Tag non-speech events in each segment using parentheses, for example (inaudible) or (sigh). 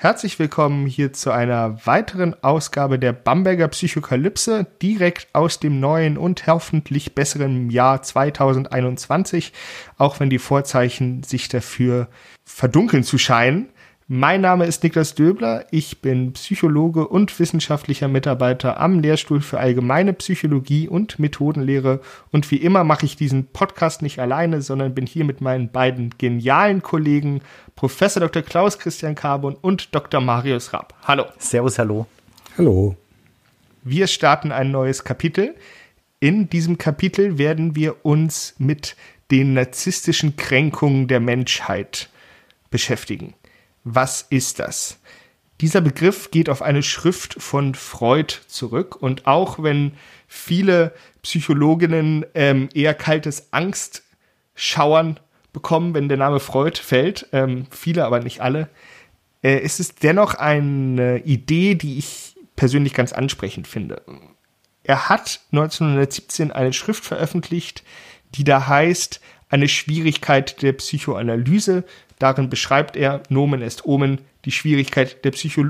Herzlich willkommen hier zu einer weiteren Ausgabe der Bamberger Psychokalypse, direkt aus dem neuen und hoffentlich besseren Jahr 2021, auch wenn die Vorzeichen sich dafür verdunkeln zu scheinen. Mein Name ist Niklas Döbler, ich bin Psychologe und wissenschaftlicher Mitarbeiter am Lehrstuhl für allgemeine Psychologie und Methodenlehre und wie immer mache ich diesen Podcast nicht alleine, sondern bin hier mit meinen beiden genialen Kollegen Professor Dr. Klaus Christian Carbon und Dr. Marius Rapp. Hallo. Servus, hallo. Hallo. Wir starten ein neues Kapitel. In diesem Kapitel werden wir uns mit den narzisstischen Kränkungen der Menschheit beschäftigen. Was ist das? Dieser Begriff geht auf eine Schrift von Freud zurück und auch wenn viele Psychologinnen ähm, eher kaltes Angstschauern bekommen, wenn der Name Freud fällt, ähm, viele, aber nicht alle, äh, ist es dennoch eine Idee, die ich persönlich ganz ansprechend finde. Er hat 1917 eine Schrift veröffentlicht, die da heißt, eine Schwierigkeit der Psychoanalyse, Darin beschreibt er Nomen est Omen, die Schwierigkeit der, Psycho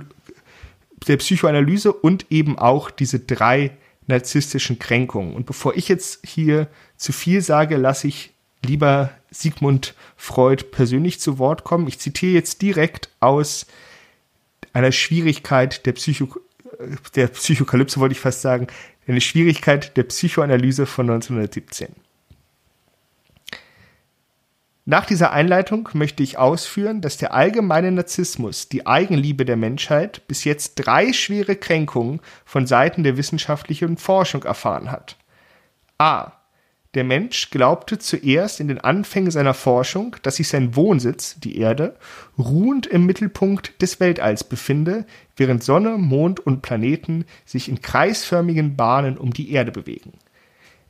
der Psychoanalyse und eben auch diese drei narzisstischen Kränkungen. Und bevor ich jetzt hier zu viel sage, lasse ich lieber Sigmund Freud persönlich zu Wort kommen. Ich zitiere jetzt direkt aus einer Schwierigkeit der, Psycho der Psychokalypse, wollte ich fast sagen, eine Schwierigkeit der Psychoanalyse von 1917. Nach dieser Einleitung möchte ich ausführen, dass der allgemeine Narzissmus, die Eigenliebe der Menschheit, bis jetzt drei schwere Kränkungen von Seiten der wissenschaftlichen Forschung erfahren hat. A. Der Mensch glaubte zuerst in den Anfängen seiner Forschung, dass sich sein Wohnsitz, die Erde, ruhend im Mittelpunkt des Weltalls befinde, während Sonne, Mond und Planeten sich in kreisförmigen Bahnen um die Erde bewegen.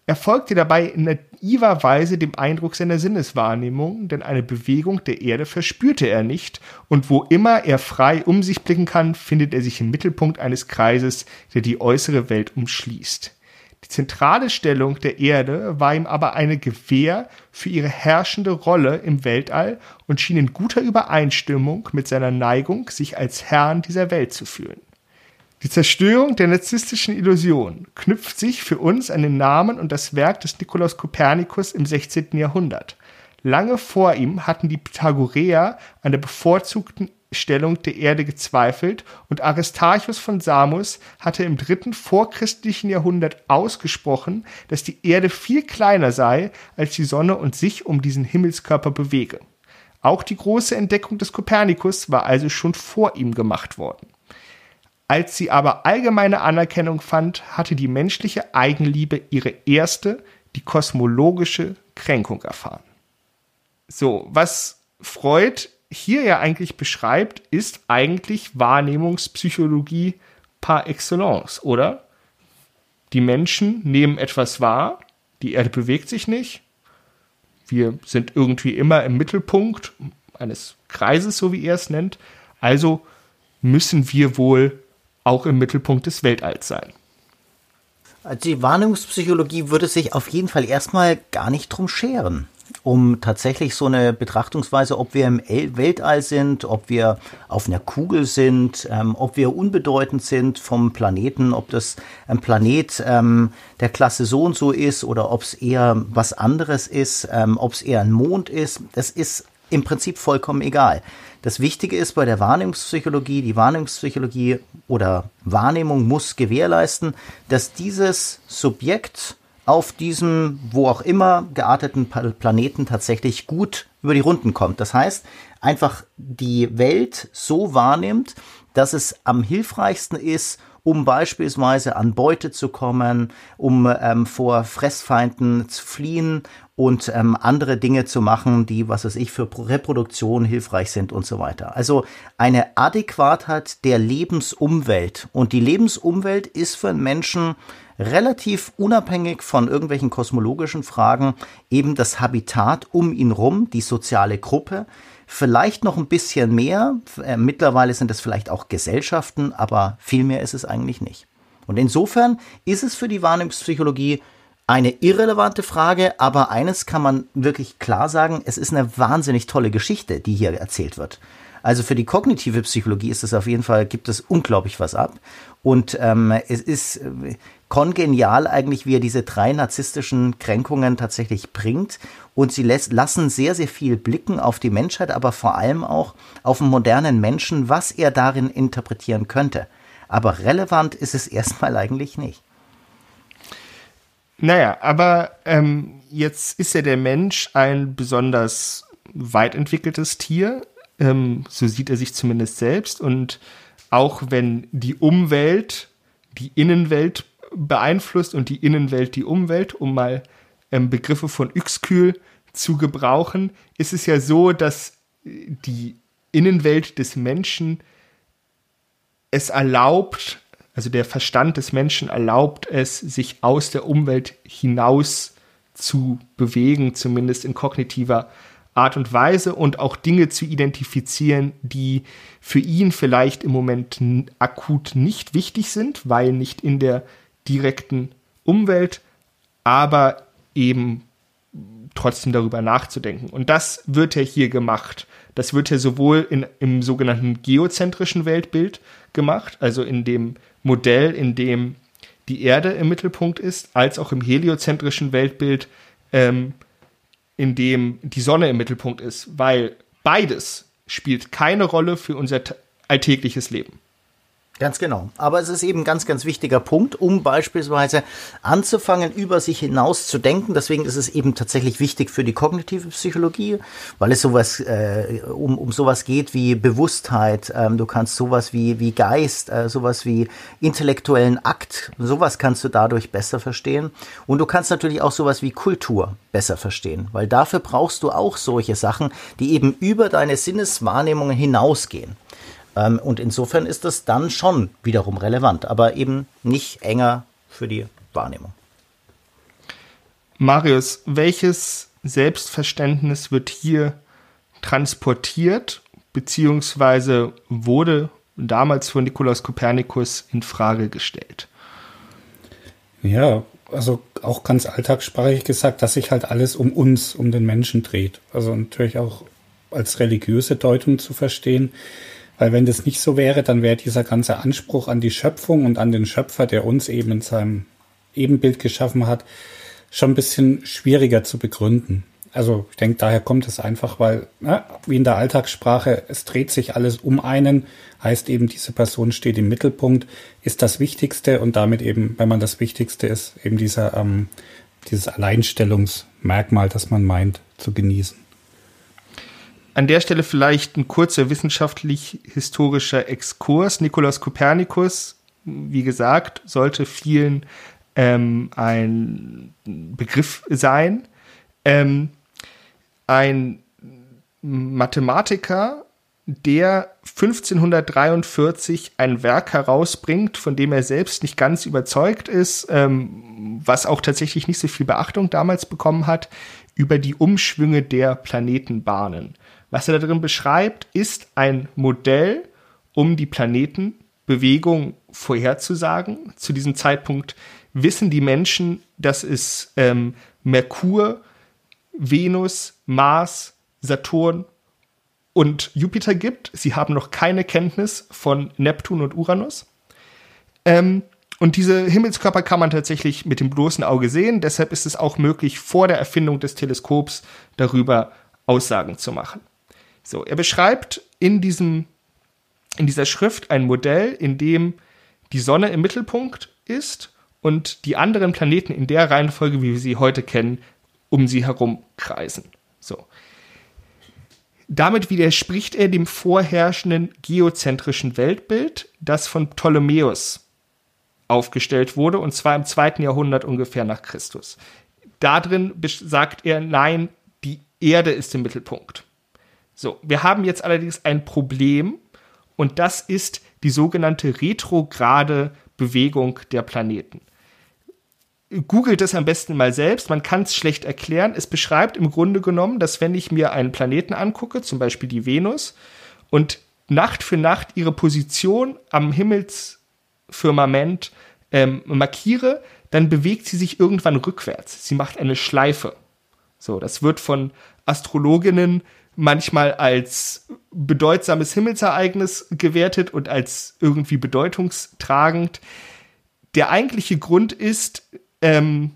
Er folgte dabei in naiver Weise dem Eindruck seiner Sinneswahrnehmung, denn eine Bewegung der Erde verspürte er nicht, und wo immer er frei um sich blicken kann, findet er sich im Mittelpunkt eines Kreises, der die äußere Welt umschließt. Die zentrale Stellung der Erde war ihm aber eine Gewähr für ihre herrschende Rolle im Weltall und schien in guter Übereinstimmung mit seiner Neigung, sich als Herrn dieser Welt zu fühlen. Die Zerstörung der narzisstischen Illusion knüpft sich für uns an den Namen und das Werk des Nikolaus Kopernikus im 16. Jahrhundert. Lange vor ihm hatten die Pythagoreer an der bevorzugten Stellung der Erde gezweifelt und Aristarchus von Samos hatte im dritten vorchristlichen Jahrhundert ausgesprochen, dass die Erde viel kleiner sei als die Sonne und sich um diesen Himmelskörper bewege. Auch die große Entdeckung des Kopernikus war also schon vor ihm gemacht worden. Als sie aber allgemeine Anerkennung fand, hatte die menschliche Eigenliebe ihre erste, die kosmologische Kränkung erfahren. So, was Freud hier ja eigentlich beschreibt, ist eigentlich Wahrnehmungspsychologie par excellence, oder? Die Menschen nehmen etwas wahr, die Erde bewegt sich nicht, wir sind irgendwie immer im Mittelpunkt eines Kreises, so wie er es nennt, also müssen wir wohl auch im Mittelpunkt des Weltalls sein. Also die Wahrnehmungspsychologie würde sich auf jeden Fall erstmal gar nicht drum scheren, um tatsächlich so eine Betrachtungsweise, ob wir im Weltall sind, ob wir auf einer Kugel sind, ähm, ob wir unbedeutend sind vom Planeten, ob das ein Planet ähm, der Klasse so und so ist oder ob es eher was anderes ist, ähm, ob es eher ein Mond ist, das ist im Prinzip vollkommen egal. Das Wichtige ist bei der Wahrnehmungspsychologie, die Wahrnehmungspsychologie oder Wahrnehmung muss gewährleisten, dass dieses Subjekt auf diesem, wo auch immer gearteten Planeten tatsächlich gut über die Runden kommt. Das heißt, einfach die Welt so wahrnimmt, dass es am hilfreichsten ist, um beispielsweise an Beute zu kommen, um ähm, vor Fressfeinden zu fliehen und ähm, andere Dinge zu machen, die, was weiß ich, für Reproduktion hilfreich sind und so weiter. Also eine Adäquatheit der Lebensumwelt. Und die Lebensumwelt ist für einen Menschen relativ unabhängig von irgendwelchen kosmologischen Fragen eben das Habitat um ihn rum, die soziale Gruppe, vielleicht noch ein bisschen mehr. Äh, mittlerweile sind es vielleicht auch Gesellschaften, aber viel mehr ist es eigentlich nicht. Und insofern ist es für die Wahrnehmungspsychologie eine irrelevante Frage, aber eines kann man wirklich klar sagen, es ist eine wahnsinnig tolle Geschichte, die hier erzählt wird. Also für die kognitive Psychologie ist es auf jeden Fall, gibt es unglaublich was ab. Und ähm, es ist äh, kongenial eigentlich, wie er diese drei narzisstischen Kränkungen tatsächlich bringt. Und sie lässt, lassen sehr, sehr viel blicken auf die Menschheit, aber vor allem auch auf den modernen Menschen, was er darin interpretieren könnte. Aber relevant ist es (laughs) erstmal eigentlich nicht. Naja, aber ähm, jetzt ist ja der Mensch ein besonders weit entwickeltes Tier. Ähm, so sieht er sich zumindest selbst. Und auch wenn die Umwelt die Innenwelt beeinflusst und die Innenwelt die Umwelt, um mal ähm, Begriffe von Yxkühl zu gebrauchen, ist es ja so, dass die Innenwelt des Menschen es erlaubt, also der Verstand des Menschen erlaubt es, sich aus der Umwelt hinaus zu bewegen, zumindest in kognitiver Art und Weise und auch Dinge zu identifizieren, die für ihn vielleicht im Moment akut nicht wichtig sind, weil nicht in der direkten Umwelt, aber eben trotzdem darüber nachzudenken. Und das wird ja hier gemacht. Das wird ja sowohl in, im sogenannten geozentrischen Weltbild gemacht, also in dem Modell, in dem die Erde im Mittelpunkt ist, als auch im heliozentrischen Weltbild, ähm, in dem die Sonne im Mittelpunkt ist, weil beides spielt keine Rolle für unser alltägliches Leben. Ganz genau. Aber es ist eben ein ganz, ganz wichtiger Punkt, um beispielsweise anzufangen, über sich hinaus zu denken. Deswegen ist es eben tatsächlich wichtig für die kognitive Psychologie, weil es sowas, äh, um, um sowas geht wie Bewusstheit. Ähm, du kannst sowas wie, wie Geist, äh, sowas wie intellektuellen Akt, sowas kannst du dadurch besser verstehen. Und du kannst natürlich auch sowas wie Kultur besser verstehen, weil dafür brauchst du auch solche Sachen, die eben über deine Sinneswahrnehmungen hinausgehen. Ähm, und insofern ist das dann schon wiederum relevant, aber eben nicht enger für die Wahrnehmung. Marius, welches Selbstverständnis wird hier transportiert, beziehungsweise wurde damals von Nikolaus Kopernikus in Frage gestellt? Ja, also auch ganz alltagssprachig gesagt, dass sich halt alles um uns, um den Menschen dreht. Also natürlich auch als religiöse Deutung zu verstehen. Weil wenn das nicht so wäre, dann wäre dieser ganze Anspruch an die Schöpfung und an den Schöpfer, der uns eben in seinem Ebenbild geschaffen hat, schon ein bisschen schwieriger zu begründen. Also ich denke, daher kommt es einfach, weil, na, wie in der Alltagssprache, es dreht sich alles um einen, heißt eben, diese Person steht im Mittelpunkt, ist das Wichtigste und damit eben, wenn man das Wichtigste ist, eben dieser, ähm, dieses Alleinstellungsmerkmal, das man meint, zu genießen. An der Stelle vielleicht ein kurzer wissenschaftlich-historischer Exkurs. Nikolaus Kopernikus, wie gesagt, sollte vielen ähm, ein Begriff sein. Ähm, ein Mathematiker, der 1543 ein Werk herausbringt, von dem er selbst nicht ganz überzeugt ist, ähm, was auch tatsächlich nicht so viel Beachtung damals bekommen hat, über die Umschwünge der Planetenbahnen. Was er da drin beschreibt, ist ein Modell, um die Planetenbewegung vorherzusagen. Zu diesem Zeitpunkt wissen die Menschen, dass es ähm, Merkur, Venus, Mars, Saturn und Jupiter gibt. Sie haben noch keine Kenntnis von Neptun und Uranus. Ähm, und diese Himmelskörper kann man tatsächlich mit dem bloßen Auge sehen. Deshalb ist es auch möglich, vor der Erfindung des Teleskops darüber Aussagen zu machen. So, er beschreibt in diesem, in dieser Schrift ein Modell, in dem die Sonne im Mittelpunkt ist und die anderen Planeten in der Reihenfolge, wie wir sie heute kennen, um sie herum kreisen. So. Damit widerspricht er dem vorherrschenden geozentrischen Weltbild, das von Ptolemäus aufgestellt wurde, und zwar im zweiten Jahrhundert ungefähr nach Christus. Darin sagt er, nein, die Erde ist im Mittelpunkt. So, wir haben jetzt allerdings ein Problem, und das ist die sogenannte retrograde Bewegung der Planeten. Googelt es am besten mal selbst, man kann es schlecht erklären. Es beschreibt im Grunde genommen, dass wenn ich mir einen Planeten angucke, zum Beispiel die Venus, und Nacht für Nacht ihre Position am Himmelsfirmament ähm, markiere, dann bewegt sie sich irgendwann rückwärts. Sie macht eine Schleife. So, das wird von Astrologinnen manchmal als bedeutsames Himmelsereignis gewertet und als irgendwie bedeutungstragend. Der eigentliche Grund ist, ähm,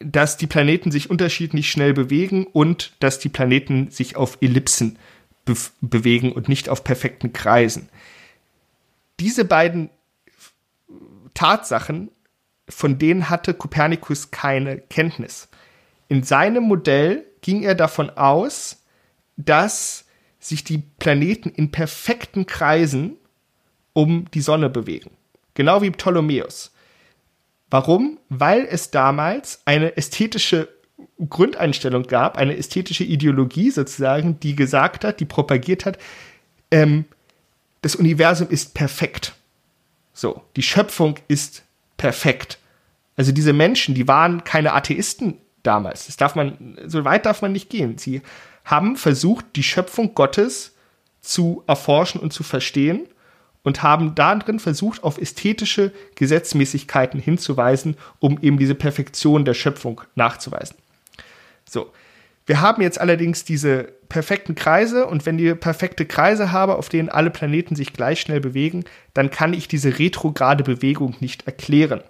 dass die Planeten sich unterschiedlich schnell bewegen und dass die Planeten sich auf Ellipsen be bewegen und nicht auf perfekten Kreisen. Diese beiden Tatsachen, von denen hatte Kopernikus keine Kenntnis. In seinem Modell ging er davon aus, dass sich die Planeten in perfekten Kreisen um die Sonne bewegen. Genau wie Ptolemäus. Warum? Weil es damals eine ästhetische Grundeinstellung gab, eine ästhetische Ideologie sozusagen, die gesagt hat, die propagiert hat, ähm, das Universum ist perfekt. So, die Schöpfung ist perfekt. Also diese Menschen, die waren keine Atheisten damals. Das darf man, so weit darf man nicht gehen. Sie haben versucht, die Schöpfung Gottes zu erforschen und zu verstehen und haben darin versucht, auf ästhetische Gesetzmäßigkeiten hinzuweisen, um eben diese Perfektion der Schöpfung nachzuweisen. So. Wir haben jetzt allerdings diese perfekten Kreise und wenn ich perfekte Kreise habe, auf denen alle Planeten sich gleich schnell bewegen, dann kann ich diese retrograde Bewegung nicht erklären.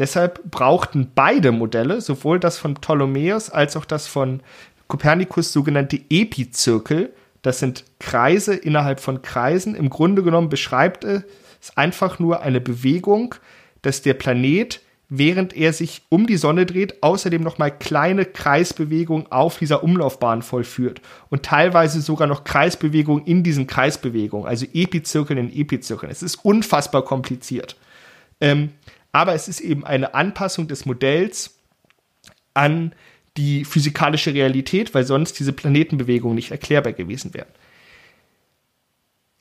Deshalb brauchten beide Modelle, sowohl das von Ptolemäus als auch das von Kopernikus sogenannte Epizirkel. Das sind Kreise innerhalb von Kreisen. Im Grunde genommen beschreibt es einfach nur eine Bewegung, dass der Planet, während er sich um die Sonne dreht, außerdem nochmal kleine Kreisbewegungen auf dieser Umlaufbahn vollführt. Und teilweise sogar noch Kreisbewegungen in diesen Kreisbewegungen, also Epizirkeln in Epizirkeln. Es ist unfassbar kompliziert. Ähm, aber es ist eben eine Anpassung des Modells an die physikalische Realität, weil sonst diese Planetenbewegungen nicht erklärbar gewesen wären.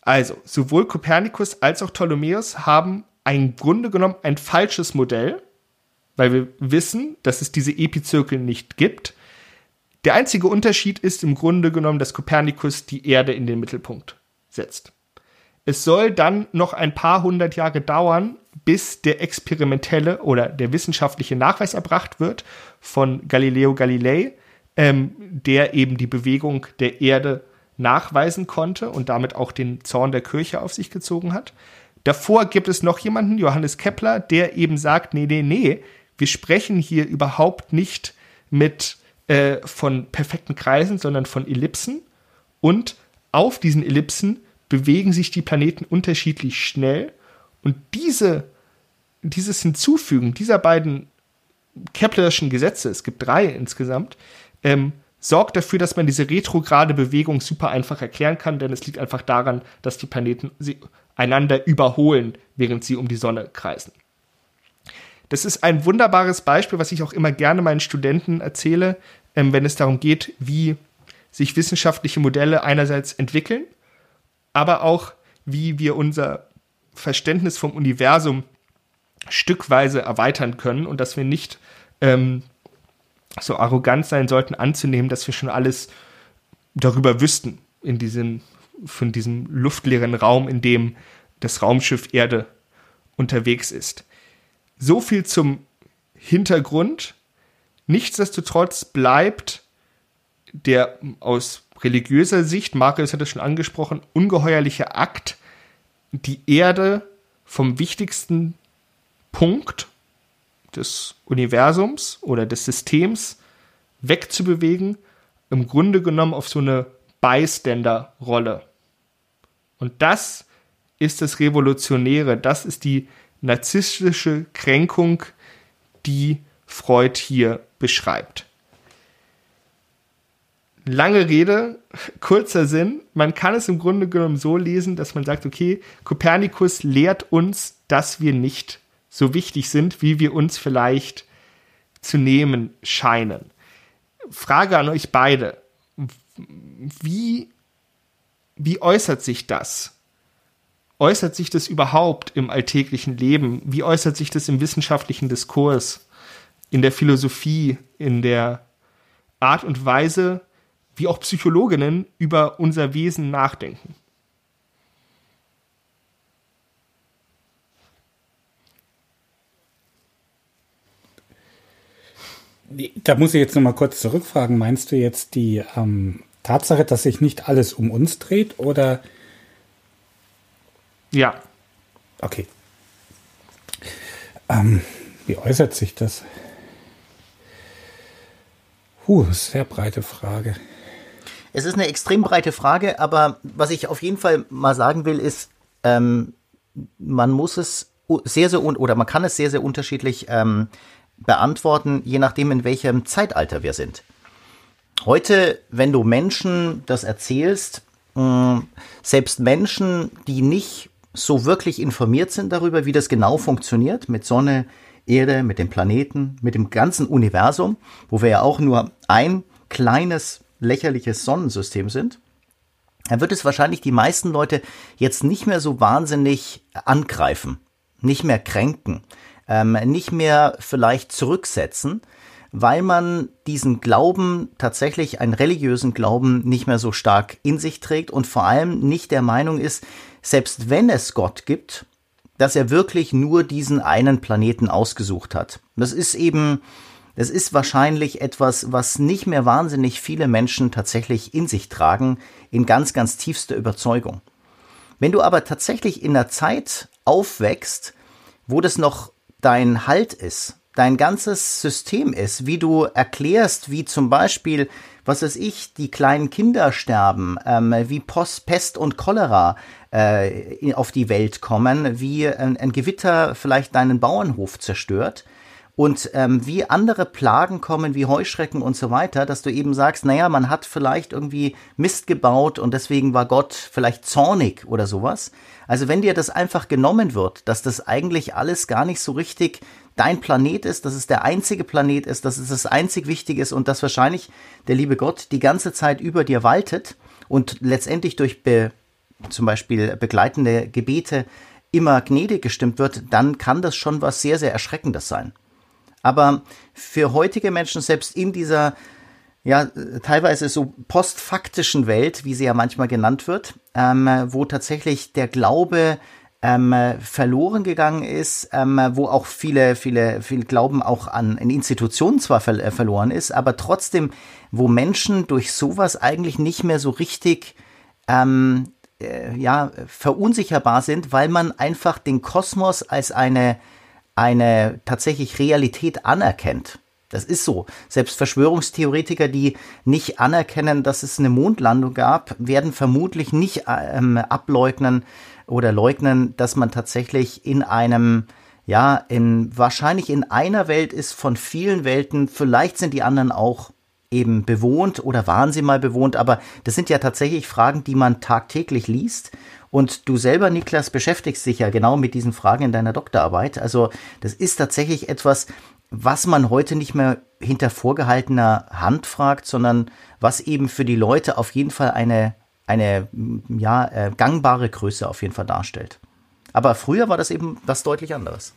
Also, sowohl Kopernikus als auch Ptolemäus haben im Grunde genommen ein falsches Modell, weil wir wissen, dass es diese Epizirkel nicht gibt. Der einzige Unterschied ist im Grunde genommen, dass Kopernikus die Erde in den Mittelpunkt setzt. Es soll dann noch ein paar hundert Jahre dauern, bis der experimentelle oder der wissenschaftliche Nachweis erbracht wird von Galileo Galilei, ähm, der eben die Bewegung der Erde nachweisen konnte und damit auch den Zorn der Kirche auf sich gezogen hat. Davor gibt es noch jemanden, Johannes Kepler, der eben sagt, nee, nee, nee, wir sprechen hier überhaupt nicht mit äh, von perfekten Kreisen, sondern von Ellipsen. Und auf diesen Ellipsen bewegen sich die Planeten unterschiedlich schnell. Und diese, dieses Hinzufügen dieser beiden Keplerischen Gesetze, es gibt drei insgesamt, ähm, sorgt dafür, dass man diese retrograde Bewegung super einfach erklären kann, denn es liegt einfach daran, dass die Planeten einander überholen, während sie um die Sonne kreisen. Das ist ein wunderbares Beispiel, was ich auch immer gerne meinen Studenten erzähle, ähm, wenn es darum geht, wie sich wissenschaftliche Modelle einerseits entwickeln, aber auch wie wir unser Verständnis vom Universum stückweise erweitern können und dass wir nicht ähm, so arrogant sein sollten, anzunehmen, dass wir schon alles darüber wüssten, in diesem, von diesem luftleeren Raum, in dem das Raumschiff Erde unterwegs ist. So viel zum Hintergrund. Nichtsdestotrotz bleibt der aus religiöser Sicht, Marius hat es schon angesprochen, ungeheuerliche Akt, die Erde vom wichtigsten Punkt des Universums oder des Systems wegzubewegen, im Grunde genommen auf so eine Bystander-Rolle. Und das ist das Revolutionäre, das ist die narzisstische Kränkung, die Freud hier beschreibt. Lange Rede, (laughs) kurzer Sinn. Man kann es im Grunde genommen so lesen, dass man sagt, okay, Kopernikus lehrt uns, dass wir nicht so wichtig sind, wie wir uns vielleicht zu nehmen scheinen. Frage an euch beide. Wie, wie äußert sich das? Äußert sich das überhaupt im alltäglichen Leben? Wie äußert sich das im wissenschaftlichen Diskurs, in der Philosophie, in der Art und Weise, wie auch Psychologinnen über unser Wesen nachdenken? Da muss ich jetzt noch mal kurz zurückfragen. Meinst du jetzt die ähm, Tatsache, dass sich nicht alles um uns dreht oder? Ja. Okay. Ähm, wie äußert sich das? Puh, sehr breite Frage. Es ist eine extrem breite Frage, aber was ich auf jeden Fall mal sagen will, ist, ähm, man muss es sehr, sehr, oder man kann es sehr, sehr unterschiedlich ähm, beantworten, je nachdem, in welchem Zeitalter wir sind. Heute, wenn du Menschen das erzählst, mm, selbst Menschen, die nicht so wirklich informiert sind darüber, wie das genau funktioniert mit Sonne, Erde, mit dem Planeten, mit dem ganzen Universum, wo wir ja auch nur ein kleines, lächerliches Sonnensystem sind, dann wird es wahrscheinlich die meisten Leute jetzt nicht mehr so wahnsinnig angreifen, nicht mehr kränken, ähm, nicht mehr vielleicht zurücksetzen, weil man diesen Glauben, tatsächlich einen religiösen Glauben, nicht mehr so stark in sich trägt und vor allem nicht der Meinung ist, selbst wenn es Gott gibt, dass er wirklich nur diesen einen Planeten ausgesucht hat. Das ist eben, das ist wahrscheinlich etwas, was nicht mehr wahnsinnig viele Menschen tatsächlich in sich tragen, in ganz, ganz tiefster Überzeugung. Wenn du aber tatsächlich in einer Zeit aufwächst, wo das noch dein Halt ist, dein ganzes System ist, wie du erklärst, wie zum Beispiel, was weiß ich, die kleinen Kinder sterben, ähm, wie Post, Pest und Cholera äh, auf die Welt kommen, wie ein, ein Gewitter vielleicht deinen Bauernhof zerstört und ähm, wie andere Plagen kommen, wie Heuschrecken und so weiter, dass du eben sagst, naja, man hat vielleicht irgendwie Mist gebaut und deswegen war Gott vielleicht zornig oder sowas. Also wenn dir das einfach genommen wird, dass das eigentlich alles gar nicht so richtig dein Planet ist, dass es der einzige Planet ist, dass es das einzig Wichtige ist und dass wahrscheinlich der liebe Gott die ganze Zeit über dir waltet und letztendlich durch be, zum Beispiel begleitende Gebete immer gnädig gestimmt wird, dann kann das schon was sehr, sehr Erschreckendes sein. Aber für heutige Menschen, selbst in dieser ja, teilweise so postfaktischen Welt, wie sie ja manchmal genannt wird, ähm, wo tatsächlich der Glaube ähm, verloren gegangen ist, ähm, wo auch viele, viele, viel Glauben auch an, an Institutionen zwar ver äh, verloren ist, aber trotzdem, wo Menschen durch sowas eigentlich nicht mehr so richtig ähm, äh, ja, verunsicherbar sind, weil man einfach den Kosmos als eine eine tatsächlich Realität anerkennt. Das ist so. Selbst Verschwörungstheoretiker, die nicht anerkennen, dass es eine Mondlandung gab, werden vermutlich nicht ähm, ableugnen oder leugnen, dass man tatsächlich in einem, ja, in, wahrscheinlich in einer Welt ist von vielen Welten. Vielleicht sind die anderen auch eben bewohnt oder waren sie mal bewohnt, aber das sind ja tatsächlich Fragen, die man tagtäglich liest und du selber, Niklas, beschäftigst dich ja genau mit diesen Fragen in deiner Doktorarbeit. Also das ist tatsächlich etwas, was man heute nicht mehr hinter vorgehaltener Hand fragt, sondern was eben für die Leute auf jeden Fall eine, eine ja, äh, gangbare Größe auf jeden Fall darstellt. Aber früher war das eben was deutlich anderes.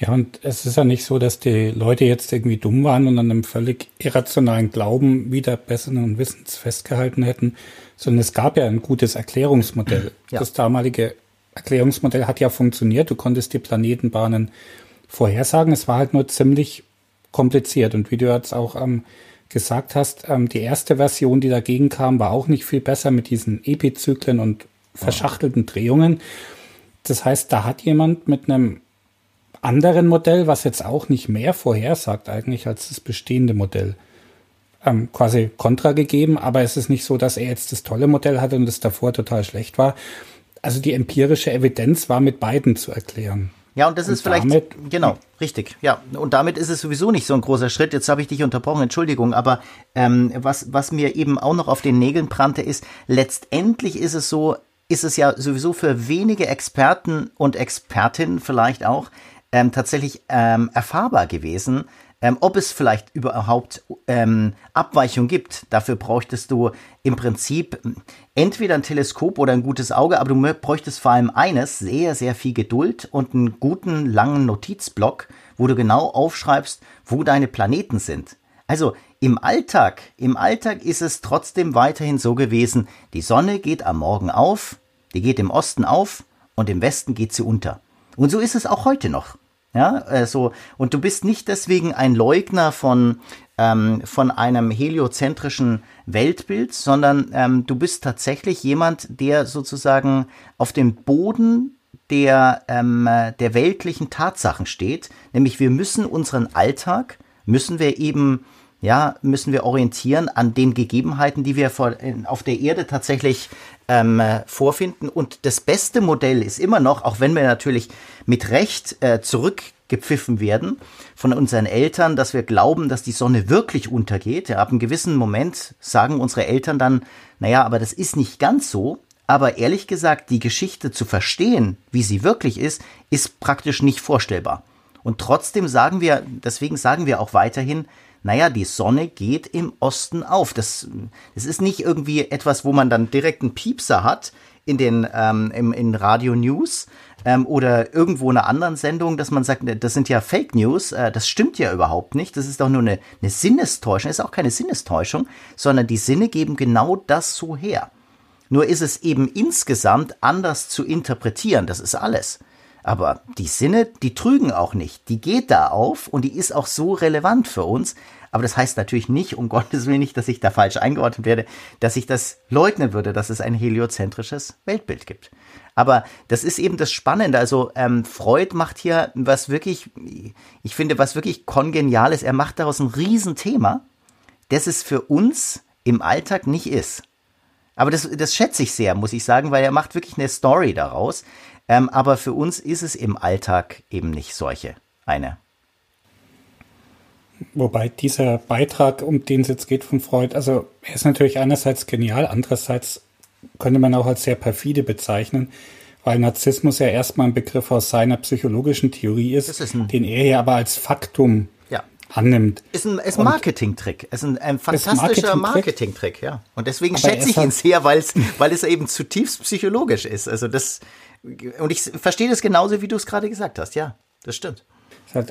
Ja, und es ist ja nicht so, dass die Leute jetzt irgendwie dumm waren und an einem völlig irrationalen Glauben wieder besseren Wissens festgehalten hätten, sondern es gab ja ein gutes Erklärungsmodell. (clears throat) Ja. Das damalige Erklärungsmodell hat ja funktioniert. Du konntest die Planetenbahnen vorhersagen. Es war halt nur ziemlich kompliziert. Und wie du jetzt auch ähm, gesagt hast, ähm, die erste Version, die dagegen kam, war auch nicht viel besser mit diesen Epizyklen und verschachtelten Drehungen. Das heißt, da hat jemand mit einem anderen Modell, was jetzt auch nicht mehr vorhersagt eigentlich als das bestehende Modell, ähm, quasi Kontra gegeben, aber es ist nicht so, dass er jetzt das tolle Modell hatte und das davor total schlecht war. Also die empirische Evidenz war mit beiden zu erklären. Ja, und das und ist vielleicht, damit, genau, richtig, ja. Und damit ist es sowieso nicht so ein großer Schritt. Jetzt habe ich dich unterbrochen, Entschuldigung, aber ähm, was, was mir eben auch noch auf den Nägeln brannte, ist, letztendlich ist es so, ist es ja sowieso für wenige Experten und Expertinnen vielleicht auch ähm, tatsächlich ähm, erfahrbar gewesen. Ähm, ob es vielleicht überhaupt ähm, Abweichung gibt, dafür bräuchtest du im Prinzip entweder ein Teleskop oder ein gutes Auge, aber du bräuchtest vor allem eines, sehr, sehr viel Geduld und einen guten, langen Notizblock, wo du genau aufschreibst, wo deine Planeten sind. Also im Alltag, im Alltag ist es trotzdem weiterhin so gewesen, die Sonne geht am Morgen auf, die geht im Osten auf und im Westen geht sie unter. Und so ist es auch heute noch. Ja, also, und du bist nicht deswegen ein Leugner von, ähm, von einem heliozentrischen Weltbild, sondern ähm, du bist tatsächlich jemand, der sozusagen auf dem Boden der, ähm, der weltlichen Tatsachen steht. Nämlich wir müssen unseren Alltag, müssen wir eben ja, müssen wir orientieren an den Gegebenheiten, die wir vor, auf der Erde tatsächlich ähm, vorfinden. Und das beste Modell ist immer noch, auch wenn wir natürlich mit Recht äh, zurückgepfiffen werden von unseren Eltern, dass wir glauben, dass die Sonne wirklich untergeht. Ja, ab einem gewissen Moment sagen unsere Eltern dann, naja, aber das ist nicht ganz so. Aber ehrlich gesagt, die Geschichte zu verstehen, wie sie wirklich ist, ist praktisch nicht vorstellbar. Und trotzdem sagen wir, deswegen sagen wir auch weiterhin, naja, die Sonne geht im Osten auf. Das, das ist nicht irgendwie etwas, wo man dann direkt einen Piepser hat in den ähm, im, in Radio News ähm, oder irgendwo in einer anderen Sendung, dass man sagt, das sind ja Fake News, äh, das stimmt ja überhaupt nicht, das ist doch nur eine, eine Sinnestäuschung, ist auch keine Sinnestäuschung, sondern die Sinne geben genau das so her. Nur ist es eben insgesamt anders zu interpretieren, das ist alles. Aber die Sinne, die trügen auch nicht. Die geht da auf und die ist auch so relevant für uns. Aber das heißt natürlich nicht, um (laughs) Gottes Willen nicht, dass ich da falsch eingeordnet werde, dass ich das leugnen würde, dass es ein heliozentrisches Weltbild gibt. Aber das ist eben das Spannende. Also ähm, Freud macht hier was wirklich, ich finde, was wirklich kongeniales. Er macht daraus ein Riesenthema, das es für uns im Alltag nicht ist. Aber das, das schätze ich sehr, muss ich sagen, weil er macht wirklich eine Story daraus. Ähm, aber für uns ist es im Alltag eben nicht solche eine. Wobei dieser Beitrag, um den es jetzt geht von Freud, also er ist natürlich einerseits genial, andererseits könnte man auch als sehr perfide bezeichnen, weil Narzissmus ja erstmal ein Begriff aus seiner psychologischen Theorie ist, ist den er ja aber als Faktum ja. annimmt. Ist ein, ist ein Marketing-Trick. Ist ein, ein fantastischer Marketing-Trick, ja. Und deswegen aber schätze ich ihn sehr, weil es, (laughs) weil es eben zutiefst psychologisch ist. Also das, und ich verstehe das genauso, wie du es gerade gesagt hast. Ja, das stimmt.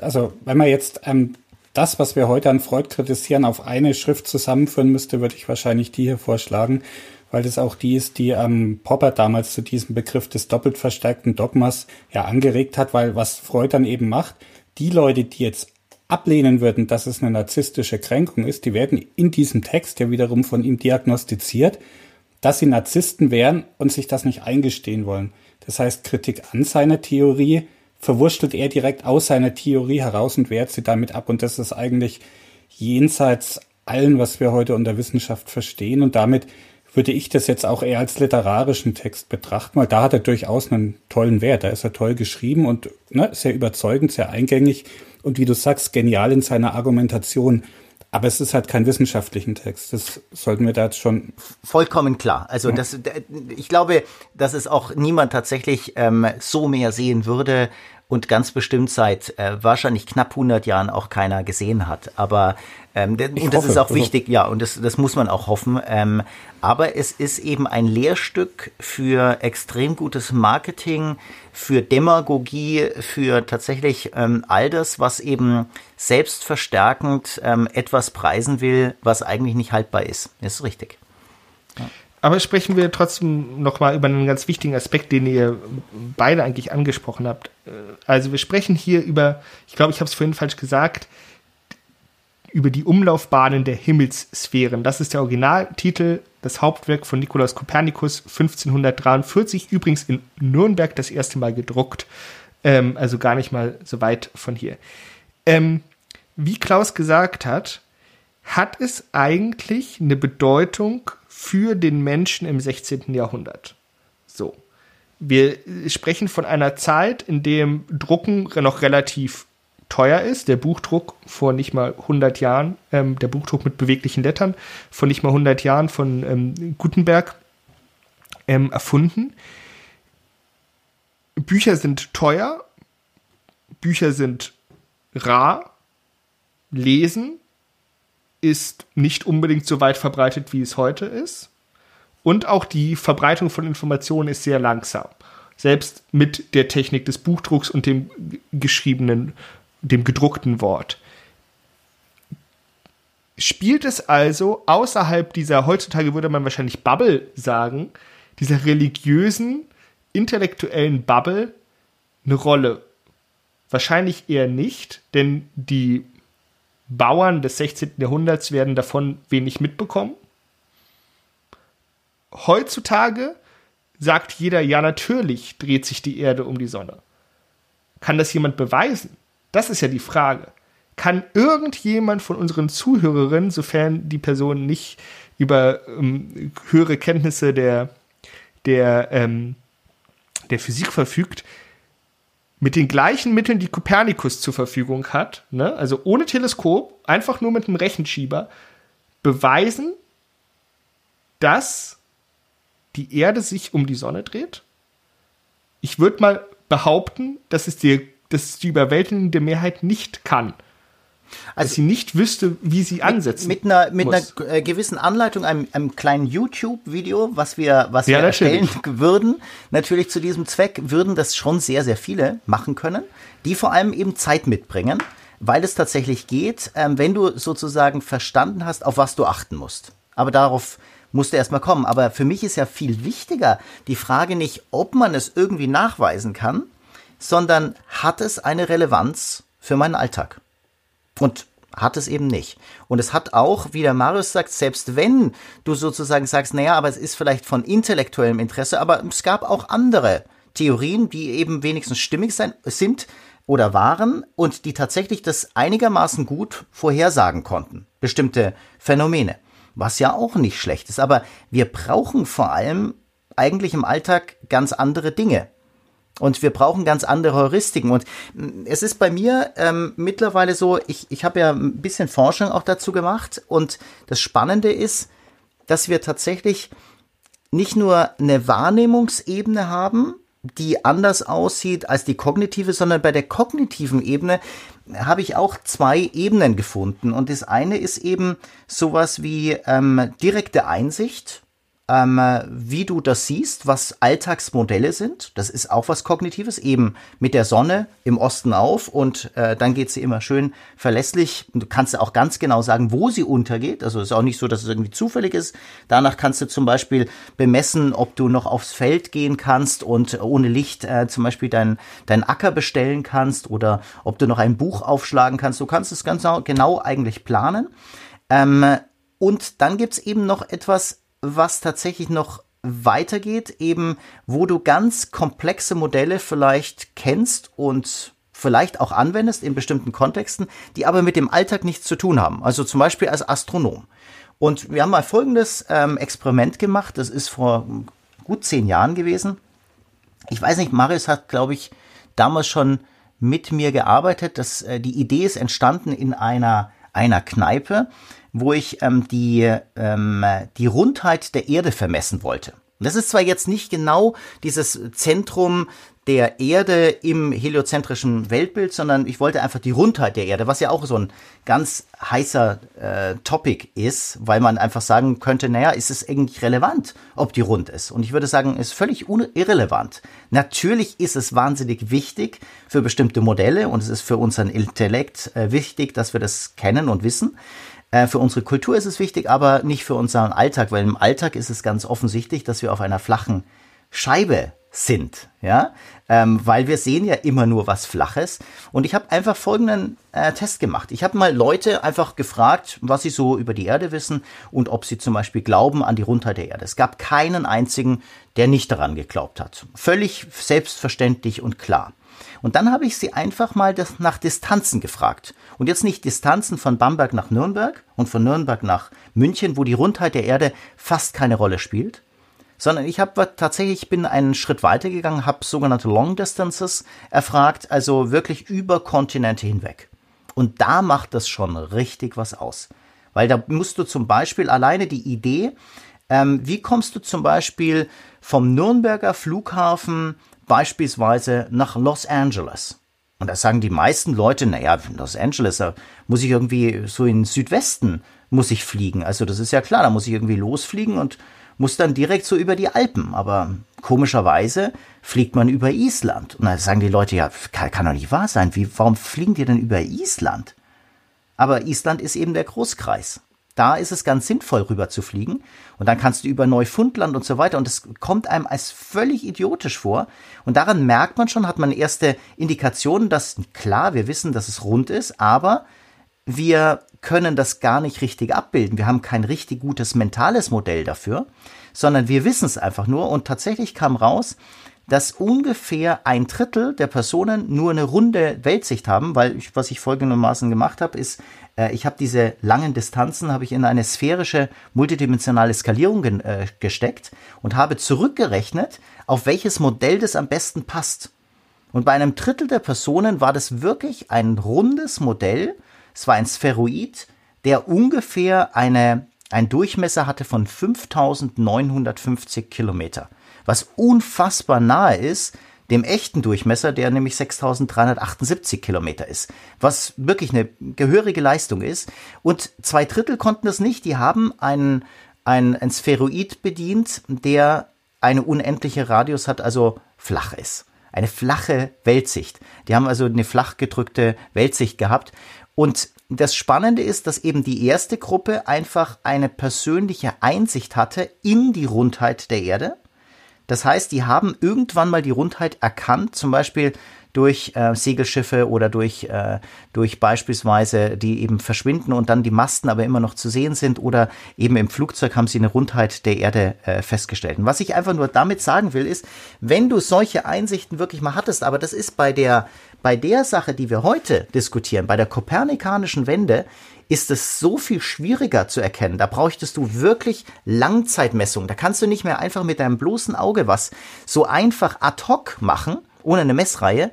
Also, wenn man jetzt ähm, das, was wir heute an Freud kritisieren, auf eine Schrift zusammenführen müsste, würde ich wahrscheinlich die hier vorschlagen, weil das auch die ist, die ähm, Popper damals zu diesem Begriff des doppelt verstärkten Dogmas ja angeregt hat, weil was Freud dann eben macht, die Leute, die jetzt ablehnen würden, dass es eine narzisstische Kränkung ist, die werden in diesem Text, der wiederum von ihm diagnostiziert, dass sie Narzissten wären und sich das nicht eingestehen wollen. Das heißt, Kritik an seiner Theorie verwurschtelt er direkt aus seiner Theorie heraus und wehrt sie damit ab. Und das ist eigentlich jenseits allen, was wir heute unter Wissenschaft verstehen. Und damit würde ich das jetzt auch eher als literarischen Text betrachten, weil da hat er durchaus einen tollen Wert. Da ist er toll geschrieben und ne, sehr überzeugend, sehr eingängig und wie du sagst, genial in seiner Argumentation. Aber es ist halt kein wissenschaftlichen Text. Das sollten wir da jetzt schon. Vollkommen klar. Also ja. das, ich glaube, dass es auch niemand tatsächlich ähm, so mehr sehen würde und ganz bestimmt seit äh, wahrscheinlich knapp 100 Jahren auch keiner gesehen hat. Aber ähm, und das hoffe, ist auch wichtig, ja, und das, das muss man auch hoffen. Ähm, aber es ist eben ein Lehrstück für extrem gutes Marketing, für Demagogie, für tatsächlich ähm, all das, was eben selbstverstärkend ähm, etwas preisen will, was eigentlich nicht haltbar ist. Das ist richtig. Ja. Aber sprechen wir trotzdem nochmal über einen ganz wichtigen Aspekt, den ihr beide eigentlich angesprochen habt. Also wir sprechen hier über, ich glaube, ich habe es vorhin falsch gesagt, über die Umlaufbahnen der Himmelssphären. Das ist der Originaltitel, das Hauptwerk von Nikolaus Kopernikus 1543, übrigens in Nürnberg das erste Mal gedruckt, ähm, also gar nicht mal so weit von hier. Ähm, wie Klaus gesagt hat, hat es eigentlich eine Bedeutung für den Menschen im 16. Jahrhundert. So. Wir sprechen von einer Zeit, in dem Drucken noch relativ teuer ist. Der Buchdruck vor nicht mal 100 Jahren, ähm, der Buchdruck mit beweglichen Lettern vor nicht mal 100 Jahren von ähm, Gutenberg ähm, erfunden. Bücher sind teuer. Bücher sind rar, lesen ist nicht unbedingt so weit verbreitet, wie es heute ist. Und auch die Verbreitung von Informationen ist sehr langsam. Selbst mit der Technik des Buchdrucks und dem geschriebenen, dem gedruckten Wort. Spielt es also außerhalb dieser, heutzutage würde man wahrscheinlich Bubble sagen, dieser religiösen, intellektuellen Bubble eine Rolle? Wahrscheinlich eher nicht, denn die Bauern des 16. Jahrhunderts werden davon wenig mitbekommen. Heutzutage sagt jeder, ja natürlich dreht sich die Erde um die Sonne. Kann das jemand beweisen? Das ist ja die Frage. Kann irgendjemand von unseren Zuhörerinnen, sofern die Person nicht über ähm, höhere Kenntnisse der, der, ähm, der Physik verfügt, mit den gleichen Mitteln, die Kopernikus zur Verfügung hat, ne? also ohne Teleskop, einfach nur mit einem Rechenschieber, beweisen, dass die Erde sich um die Sonne dreht? Ich würde mal behaupten, dass es, die, dass es die überwältigende Mehrheit nicht kann. Also dass sie nicht wüsste, wie sie ansetzen. Mit, mit einer, mit muss. einer äh, gewissen Anleitung, einem, einem kleinen YouTube-Video, was wir, was ja, wir erstellen (laughs) würden, natürlich zu diesem Zweck, würden das schon sehr, sehr viele machen können, die vor allem eben Zeit mitbringen, weil es tatsächlich geht, ähm, wenn du sozusagen verstanden hast, auf was du achten musst. Aber darauf musst du erstmal kommen. Aber für mich ist ja viel wichtiger die Frage nicht, ob man es irgendwie nachweisen kann, sondern hat es eine Relevanz für meinen Alltag? Und hat es eben nicht. Und es hat auch, wie der Marius sagt, selbst wenn du sozusagen sagst, naja, aber es ist vielleicht von intellektuellem Interesse, aber es gab auch andere Theorien, die eben wenigstens stimmig sein, sind oder waren und die tatsächlich das einigermaßen gut vorhersagen konnten. Bestimmte Phänomene. Was ja auch nicht schlecht ist. Aber wir brauchen vor allem eigentlich im Alltag ganz andere Dinge. Und wir brauchen ganz andere Heuristiken. Und mm, es ist bei mir ähm, mittlerweile so, ich, ich habe ja ein bisschen Forschung auch dazu gemacht. Und das Spannende ist, dass wir tatsächlich nicht nur eine Wahrnehmungsebene haben, die anders aussieht als die kognitive, sondern bei der kognitiven Ebene habe ich auch zwei Ebenen gefunden. Und das eine ist eben sowas wie ähm, direkte Einsicht ähm, wie du das siehst, was Alltagsmodelle sind. Das ist auch was Kognitives, eben mit der Sonne im Osten auf und äh, dann geht sie immer schön verlässlich. Du kannst auch ganz genau sagen, wo sie untergeht. Also ist auch nicht so, dass es irgendwie zufällig ist. Danach kannst du zum Beispiel bemessen, ob du noch aufs Feld gehen kannst und ohne Licht äh, zum Beispiel dein, dein Acker bestellen kannst oder ob du noch ein Buch aufschlagen kannst. Du kannst es ganz genau eigentlich planen. Ähm, und dann gibt's eben noch etwas, was tatsächlich noch weitergeht, eben wo du ganz komplexe Modelle vielleicht kennst und vielleicht auch anwendest in bestimmten Kontexten, die aber mit dem Alltag nichts zu tun haben. Also zum Beispiel als Astronom. Und wir haben mal folgendes ähm, Experiment gemacht. Das ist vor gut zehn Jahren gewesen. Ich weiß nicht, Marius hat, glaube ich, damals schon mit mir gearbeitet. Das, äh, die Idee ist entstanden in einer, einer Kneipe wo ich ähm, die, ähm, die Rundheit der Erde vermessen wollte. Und das ist zwar jetzt nicht genau dieses Zentrum der Erde im heliozentrischen Weltbild, sondern ich wollte einfach die Rundheit der Erde, was ja auch so ein ganz heißer äh, Topic ist, weil man einfach sagen könnte, naja, ist es eigentlich relevant, ob die rund ist? Und ich würde sagen, ist völlig irrelevant. Natürlich ist es wahnsinnig wichtig für bestimmte Modelle und es ist für unseren Intellekt äh, wichtig, dass wir das kennen und wissen. Äh, für unsere Kultur ist es wichtig, aber nicht für unseren Alltag, weil im Alltag ist es ganz offensichtlich, dass wir auf einer flachen Scheibe sind, ja, ähm, weil wir sehen ja immer nur was Flaches. Und ich habe einfach folgenden äh, Test gemacht. Ich habe mal Leute einfach gefragt, was sie so über die Erde wissen und ob sie zum Beispiel glauben an die Rundheit der Erde. Es gab keinen einzigen, der nicht daran geglaubt hat. Völlig selbstverständlich und klar. Und dann habe ich sie einfach mal das, nach Distanzen gefragt. Und jetzt nicht Distanzen von Bamberg nach Nürnberg und von Nürnberg nach München, wo die Rundheit der Erde fast keine Rolle spielt, sondern ich habe tatsächlich bin einen Schritt weiter gegangen, habe sogenannte Long Distances erfragt, also wirklich über Kontinente hinweg. Und da macht das schon richtig was aus. Weil da musst du zum Beispiel alleine die Idee, ähm, wie kommst du zum Beispiel vom Nürnberger Flughafen beispielsweise nach Los Angeles. Und da sagen die meisten Leute, naja, Los Angeles, da muss ich irgendwie so in Südwesten muss ich fliegen. Also das ist ja klar, da muss ich irgendwie losfliegen und muss dann direkt so über die Alpen. Aber komischerweise fliegt man über Island. Und da sagen die Leute, ja, kann, kann doch nicht wahr sein. Wie, warum fliegen die denn über Island? Aber Island ist eben der Großkreis. Da ist es ganz sinnvoll, rüber zu fliegen. Und dann kannst du über Neufundland und so weiter. Und es kommt einem als völlig idiotisch vor. Und daran merkt man schon, hat man erste Indikationen, dass klar, wir wissen, dass es rund ist, aber wir können das gar nicht richtig abbilden. Wir haben kein richtig gutes mentales Modell dafür, sondern wir wissen es einfach nur. Und tatsächlich kam raus, dass ungefähr ein Drittel der Personen nur eine runde Weltsicht haben, weil ich, was ich folgendermaßen gemacht habe, ist, äh, ich habe diese langen Distanzen habe ich in eine sphärische multidimensionale Skalierung äh, gesteckt und habe zurückgerechnet, auf welches Modell das am besten passt. Und bei einem Drittel der Personen war das wirklich ein rundes Modell, es war ein Spheroid, der ungefähr eine, einen Durchmesser hatte von 5950 Kilometer, was unfassbar nahe ist dem echten Durchmesser, der nämlich 6378 Kilometer ist, was wirklich eine gehörige Leistung ist. Und zwei Drittel konnten das nicht, die haben einen, einen, einen Spheroid bedient, der eine unendliche Radius hat, also flach ist. Eine flache Weltsicht. Die haben also eine flach gedrückte Weltsicht gehabt. Und das Spannende ist, dass eben die erste Gruppe einfach eine persönliche Einsicht hatte in die Rundheit der Erde. Das heißt, die haben irgendwann mal die Rundheit erkannt, zum Beispiel durch äh, Segelschiffe oder durch, äh, durch beispielsweise, die eben verschwinden und dann die Masten aber immer noch zu sehen sind oder eben im Flugzeug haben sie eine Rundheit der Erde äh, festgestellt. Und was ich einfach nur damit sagen will, ist, wenn du solche Einsichten wirklich mal hattest, aber das ist bei der bei der Sache, die wir heute diskutieren, bei der kopernikanischen Wende, ist es so viel schwieriger zu erkennen. Da bräuchtest du wirklich Langzeitmessungen. Da kannst du nicht mehr einfach mit deinem bloßen Auge was so einfach ad hoc machen, ohne eine Messreihe.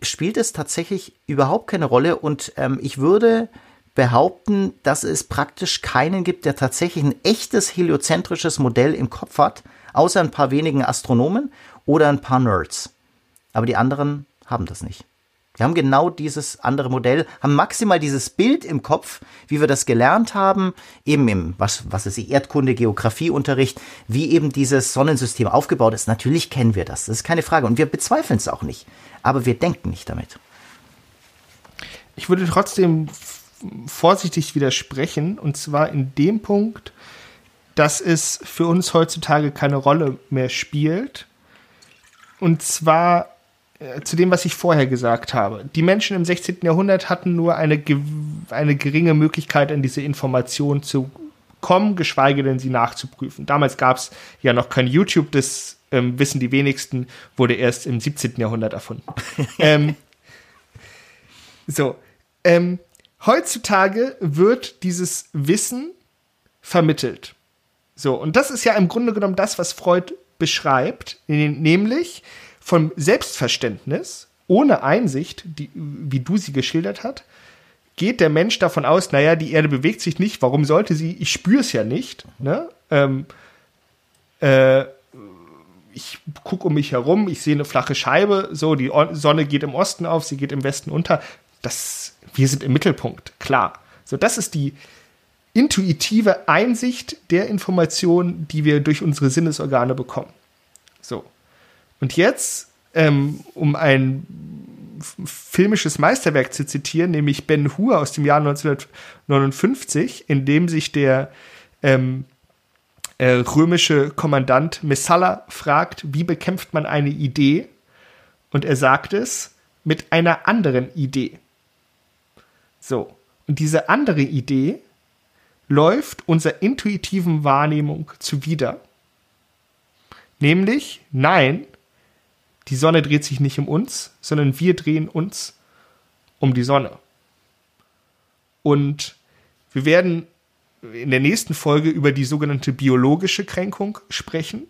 Spielt es tatsächlich überhaupt keine Rolle und ähm, ich würde behaupten, dass es praktisch keinen gibt, der tatsächlich ein echtes heliozentrisches Modell im Kopf hat, außer ein paar wenigen Astronomen oder ein paar Nerds. Aber die anderen haben das nicht. Wir haben genau dieses andere Modell, haben maximal dieses Bild im Kopf, wie wir das gelernt haben, eben im, was, was ist die Erdkunde, Geografieunterricht, wie eben dieses Sonnensystem aufgebaut ist. Natürlich kennen wir das, das ist keine Frage. Und wir bezweifeln es auch nicht. Aber wir denken nicht damit. Ich würde trotzdem vorsichtig widersprechen, und zwar in dem Punkt, dass es für uns heutzutage keine Rolle mehr spielt. Und zwar zu dem, was ich vorher gesagt habe. Die Menschen im 16. Jahrhundert hatten nur eine, eine geringe Möglichkeit, an diese Information zu kommen, geschweige denn sie nachzuprüfen. Damals gab es ja noch kein YouTube, das ähm, wissen die wenigsten, wurde erst im 17. Jahrhundert erfunden. (laughs) ähm, so, ähm, heutzutage wird dieses Wissen vermittelt. So, und das ist ja im Grunde genommen das, was Freud beschreibt, nämlich vom Selbstverständnis, ohne Einsicht, die, wie du sie geschildert hast, geht der Mensch davon aus, naja, die Erde bewegt sich nicht, warum sollte sie, ich spüre es ja nicht, ne? Ähm, äh, ich gucke um mich herum, ich sehe eine flache Scheibe, so, die Sonne geht im Osten auf, sie geht im Westen unter. Das, wir sind im Mittelpunkt, klar. So, das ist die intuitive Einsicht der Informationen, die wir durch unsere Sinnesorgane bekommen. So. Und jetzt, ähm, um ein filmisches Meisterwerk zu zitieren, nämlich Ben Hur aus dem Jahr 1959, in dem sich der ähm, äh, römische Kommandant Messala fragt, wie bekämpft man eine Idee? Und er sagt es mit einer anderen Idee. So. Und diese andere Idee läuft unserer intuitiven Wahrnehmung zuwider. Nämlich, nein, die Sonne dreht sich nicht um uns, sondern wir drehen uns um die Sonne. Und wir werden in der nächsten Folge über die sogenannte biologische Kränkung sprechen.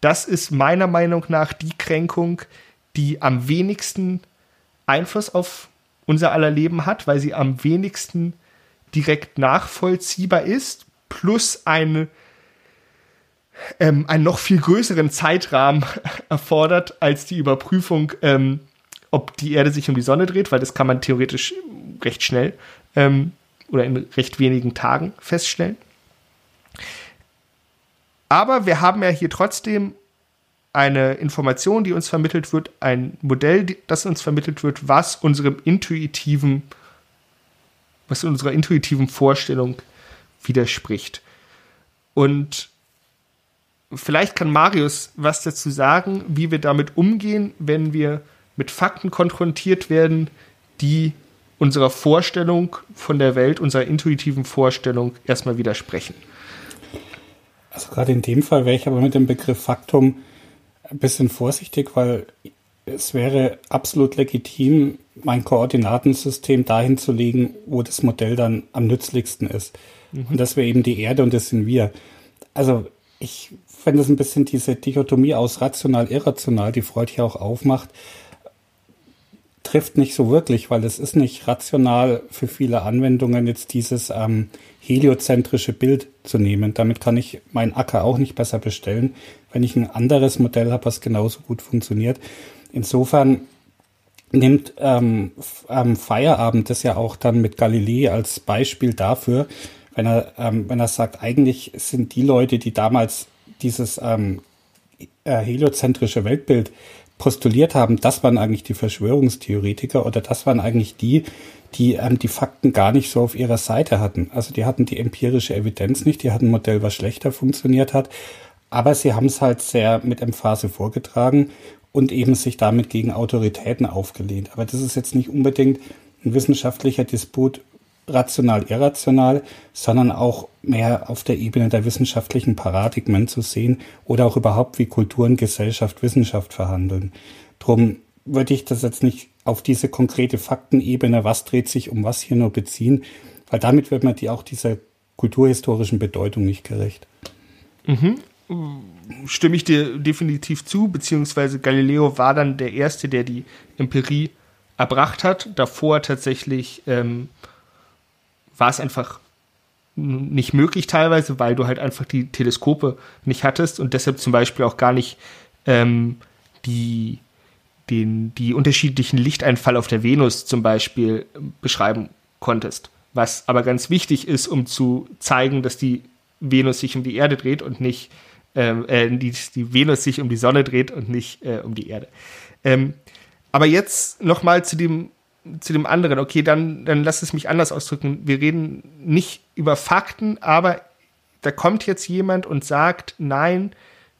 Das ist meiner Meinung nach die Kränkung, die am wenigsten Einfluss auf unser aller Leben hat, weil sie am wenigsten direkt nachvollziehbar ist, plus eine ähm, einen noch viel größeren Zeitrahmen (laughs) erfordert als die Überprüfung ähm, ob die Erde sich um die Sonne dreht, weil das kann man theoretisch recht schnell ähm, oder in recht wenigen Tagen feststellen. Aber wir haben ja hier trotzdem eine Information, die uns vermittelt wird, ein Modell, das uns vermittelt wird, was unserem intuitiven, was unserer intuitiven Vorstellung widerspricht. Und vielleicht kann Marius was dazu sagen, wie wir damit umgehen, wenn wir mit Fakten konfrontiert werden, die unserer Vorstellung von der Welt, unserer intuitiven Vorstellung erstmal widersprechen. Also gerade in dem Fall wäre ich aber mit dem Begriff Faktum ein bisschen vorsichtig, weil es wäre absolut legitim, mein Koordinatensystem dahin zu legen, wo das Modell dann am nützlichsten ist. Mhm. Und das wäre eben die Erde und das sind wir. Also ich fände es ein bisschen diese Dichotomie aus rational, irrational, die Freud hier auch aufmacht, trifft nicht so wirklich, weil es ist nicht rational für viele Anwendungen jetzt dieses ähm, heliozentrische Bild zu nehmen. Damit kann ich meinen Acker auch nicht besser bestellen, wenn ich ein anderes Modell habe, was genauso gut funktioniert. Insofern nimmt ähm, ähm, Feierabend das ja auch dann mit Galilei als Beispiel dafür, wenn er, ähm, wenn er sagt, eigentlich sind die Leute, die damals dieses ähm, äh, heliozentrische Weltbild postuliert haben, das waren eigentlich die Verschwörungstheoretiker oder das waren eigentlich die, die ähm, die Fakten gar nicht so auf ihrer Seite hatten. Also die hatten die empirische Evidenz nicht, die hatten ein Modell, was schlechter funktioniert hat, aber sie haben es halt sehr mit Emphase vorgetragen und eben sich damit gegen Autoritäten aufgelehnt. Aber das ist jetzt nicht unbedingt ein wissenschaftlicher Disput rational, irrational, sondern auch mehr auf der Ebene der wissenschaftlichen Paradigmen zu sehen oder auch überhaupt, wie Kulturen, Gesellschaft, Wissenschaft verhandeln. Drum würde ich das jetzt nicht auf diese konkrete Faktenebene, was dreht sich um was hier nur beziehen, weil damit wird man die auch dieser kulturhistorischen Bedeutung nicht gerecht. Mhm. Stimme ich dir definitiv zu, beziehungsweise Galileo war dann der Erste, der die Empirie erbracht hat. Davor tatsächlich ähm, war es einfach nicht möglich teilweise, weil du halt einfach die Teleskope nicht hattest und deshalb zum Beispiel auch gar nicht ähm, die, den, die unterschiedlichen Lichteinfall auf der Venus zum Beispiel beschreiben konntest. Was aber ganz wichtig ist, um zu zeigen, dass die Venus sich um die Erde dreht und nicht ähm, äh, die, die Venus sich um die Sonne dreht und nicht äh, um die Erde. Ähm, aber jetzt noch mal zu dem zu dem anderen, okay, dann, dann lass es mich anders ausdrücken. Wir reden nicht über Fakten, aber da kommt jetzt jemand und sagt, nein,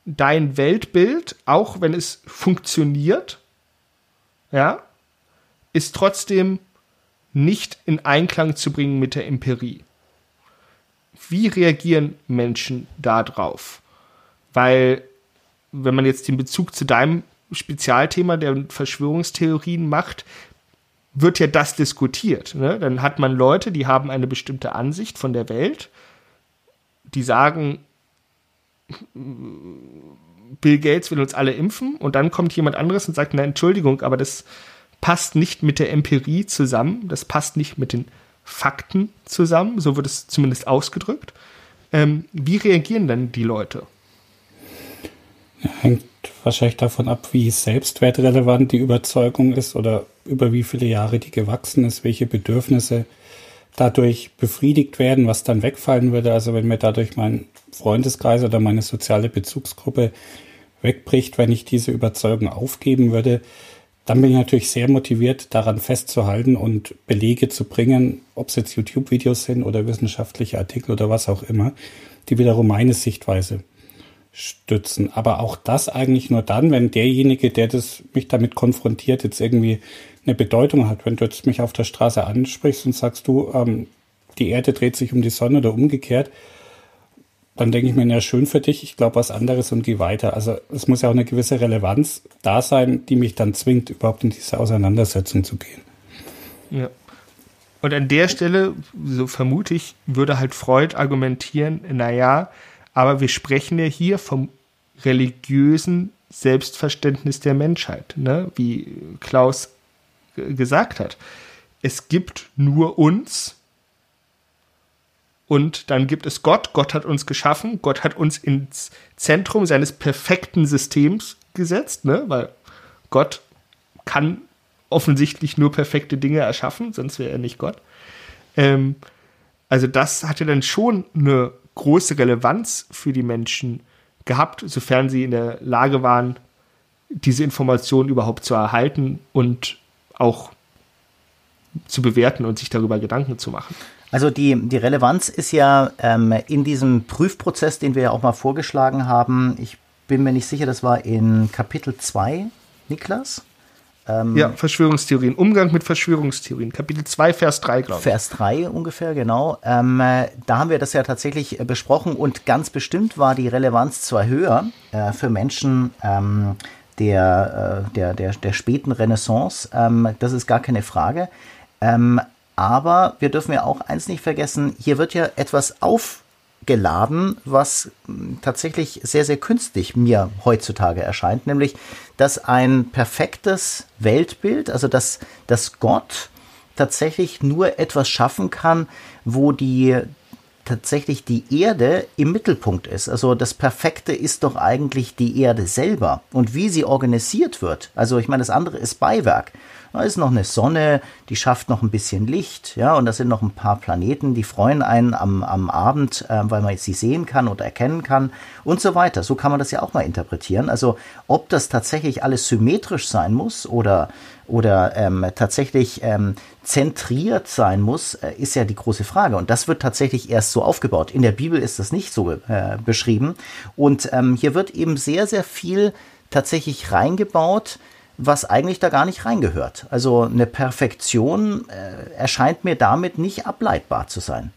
dein Weltbild, auch wenn es funktioniert, ja, ist trotzdem nicht in Einklang zu bringen mit der Empirie. Wie reagieren Menschen darauf? Weil, wenn man jetzt den Bezug zu deinem Spezialthema der Verschwörungstheorien macht, wird ja das diskutiert. Ne? Dann hat man Leute, die haben eine bestimmte Ansicht von der Welt, die sagen, Bill Gates will uns alle impfen und dann kommt jemand anderes und sagt, na Entschuldigung, aber das passt nicht mit der Empirie zusammen, das passt nicht mit den Fakten zusammen, so wird es zumindest ausgedrückt. Ähm, wie reagieren dann die Leute? Hängt wahrscheinlich davon ab, wie selbstwertrelevant die Überzeugung ist oder über wie viele Jahre die gewachsen ist, welche Bedürfnisse dadurch befriedigt werden, was dann wegfallen würde. Also wenn mir dadurch mein Freundeskreis oder meine soziale Bezugsgruppe wegbricht, wenn ich diese Überzeugung aufgeben würde, dann bin ich natürlich sehr motiviert, daran festzuhalten und Belege zu bringen, ob es jetzt YouTube-Videos sind oder wissenschaftliche Artikel oder was auch immer, die wiederum meine Sichtweise stützen. Aber auch das eigentlich nur dann, wenn derjenige, der das mich damit konfrontiert, jetzt irgendwie eine Bedeutung hat. Wenn du jetzt mich auf der Straße ansprichst und sagst du, ähm, die Erde dreht sich um die Sonne oder umgekehrt, dann denke ich mir, ja, schön für dich, ich glaube was anderes und geh weiter. Also es muss ja auch eine gewisse Relevanz da sein, die mich dann zwingt, überhaupt in diese Auseinandersetzung zu gehen. Ja. Und an der Stelle, so vermute ich, würde halt Freud argumentieren, naja, aber wir sprechen ja hier vom religiösen Selbstverständnis der Menschheit, ne? wie Klaus gesagt hat. Es gibt nur uns und dann gibt es Gott. Gott hat uns geschaffen. Gott hat uns ins Zentrum seines perfekten Systems gesetzt, ne? weil Gott kann offensichtlich nur perfekte Dinge erschaffen, sonst wäre er nicht Gott. Ähm, also das hatte dann schon eine große Relevanz für die Menschen gehabt, sofern sie in der Lage waren, diese Informationen überhaupt zu erhalten und auch zu bewerten und sich darüber Gedanken zu machen. Also die, die Relevanz ist ja ähm, in diesem Prüfprozess, den wir ja auch mal vorgeschlagen haben, ich bin mir nicht sicher, das war in Kapitel 2, Niklas. Ähm, ja, Verschwörungstheorien, Umgang mit Verschwörungstheorien, Kapitel 2, Vers 3, glaube ich. Vers 3 ungefähr, genau. Ähm, äh, da haben wir das ja tatsächlich äh, besprochen und ganz bestimmt war die Relevanz zwar höher äh, für Menschen ähm, der, äh, der, der, der späten Renaissance, ähm, das ist gar keine Frage. Ähm, aber wir dürfen ja auch eins nicht vergessen, hier wird ja etwas auf geladen, was tatsächlich sehr, sehr künstlich mir heutzutage erscheint, nämlich, dass ein perfektes Weltbild, also dass, dass Gott tatsächlich nur etwas schaffen kann, wo die tatsächlich die Erde im Mittelpunkt ist. Also das Perfekte ist doch eigentlich die Erde selber und wie sie organisiert wird. Also ich meine, das andere ist Beiwerk. Da ist noch eine Sonne, die schafft noch ein bisschen Licht, ja, und da sind noch ein paar Planeten, die freuen einen am, am Abend, äh, weil man sie sehen kann oder erkennen kann und so weiter. So kann man das ja auch mal interpretieren. Also ob das tatsächlich alles symmetrisch sein muss oder oder ähm, tatsächlich ähm, zentriert sein muss, äh, ist ja die große Frage. Und das wird tatsächlich erst so aufgebaut. In der Bibel ist das nicht so äh, beschrieben. Und ähm, hier wird eben sehr, sehr viel tatsächlich reingebaut, was eigentlich da gar nicht reingehört. Also eine Perfektion äh, erscheint mir damit nicht ableitbar zu sein.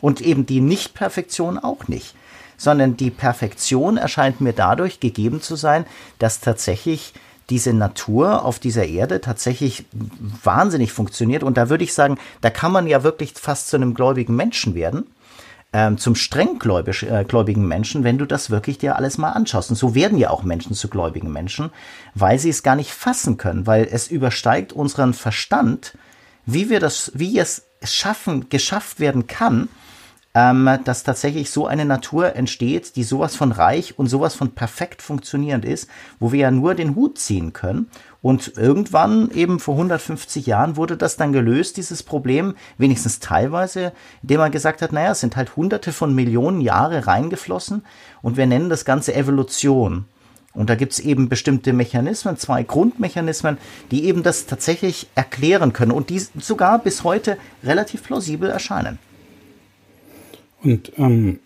Und eben die Nicht-Perfektion auch nicht. Sondern die Perfektion erscheint mir dadurch gegeben zu sein, dass tatsächlich diese Natur auf dieser Erde tatsächlich wahnsinnig funktioniert. Und da würde ich sagen, da kann man ja wirklich fast zu einem gläubigen Menschen werden ähm, zum strenggläubigen äh, Menschen, wenn du das wirklich dir alles mal anschaust. Und so werden ja auch Menschen zu gläubigen Menschen, weil sie es gar nicht fassen können, weil es übersteigt unseren Verstand, wie wir das, wie es schaffen, geschafft werden kann, ähm, dass tatsächlich so eine Natur entsteht, die sowas von reich und sowas von perfekt funktionierend ist, wo wir ja nur den Hut ziehen können. Und irgendwann, eben vor 150 Jahren, wurde das dann gelöst, dieses Problem, wenigstens teilweise, indem man gesagt hat, naja, es sind halt hunderte von Millionen Jahre reingeflossen und wir nennen das Ganze Evolution. Und da gibt es eben bestimmte Mechanismen, zwei Grundmechanismen, die eben das tatsächlich erklären können und die sogar bis heute relativ plausibel erscheinen. Und ähm,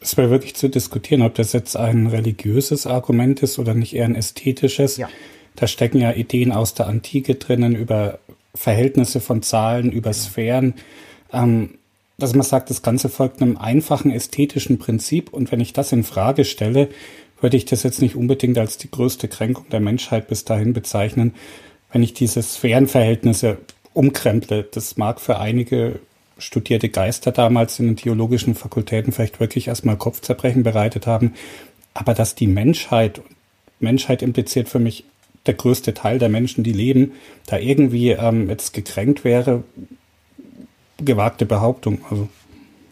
es wäre wirklich zu diskutieren, ob das jetzt ein religiöses Argument ist oder nicht eher ein ästhetisches. Ja. Da stecken ja Ideen aus der Antike drinnen über Verhältnisse von Zahlen, über Sphären. Ähm, dass man sagt, das Ganze folgt einem einfachen ästhetischen Prinzip. Und wenn ich das in Frage stelle, würde ich das jetzt nicht unbedingt als die größte Kränkung der Menschheit bis dahin bezeichnen, wenn ich diese Sphärenverhältnisse umkremple. Das mag für einige studierte Geister damals in den theologischen Fakultäten vielleicht wirklich erstmal Kopfzerbrechen bereitet haben. Aber dass die Menschheit, Menschheit impliziert für mich der größte Teil der Menschen, die leben, da irgendwie ähm, jetzt gekränkt wäre, gewagte Behauptung. Also.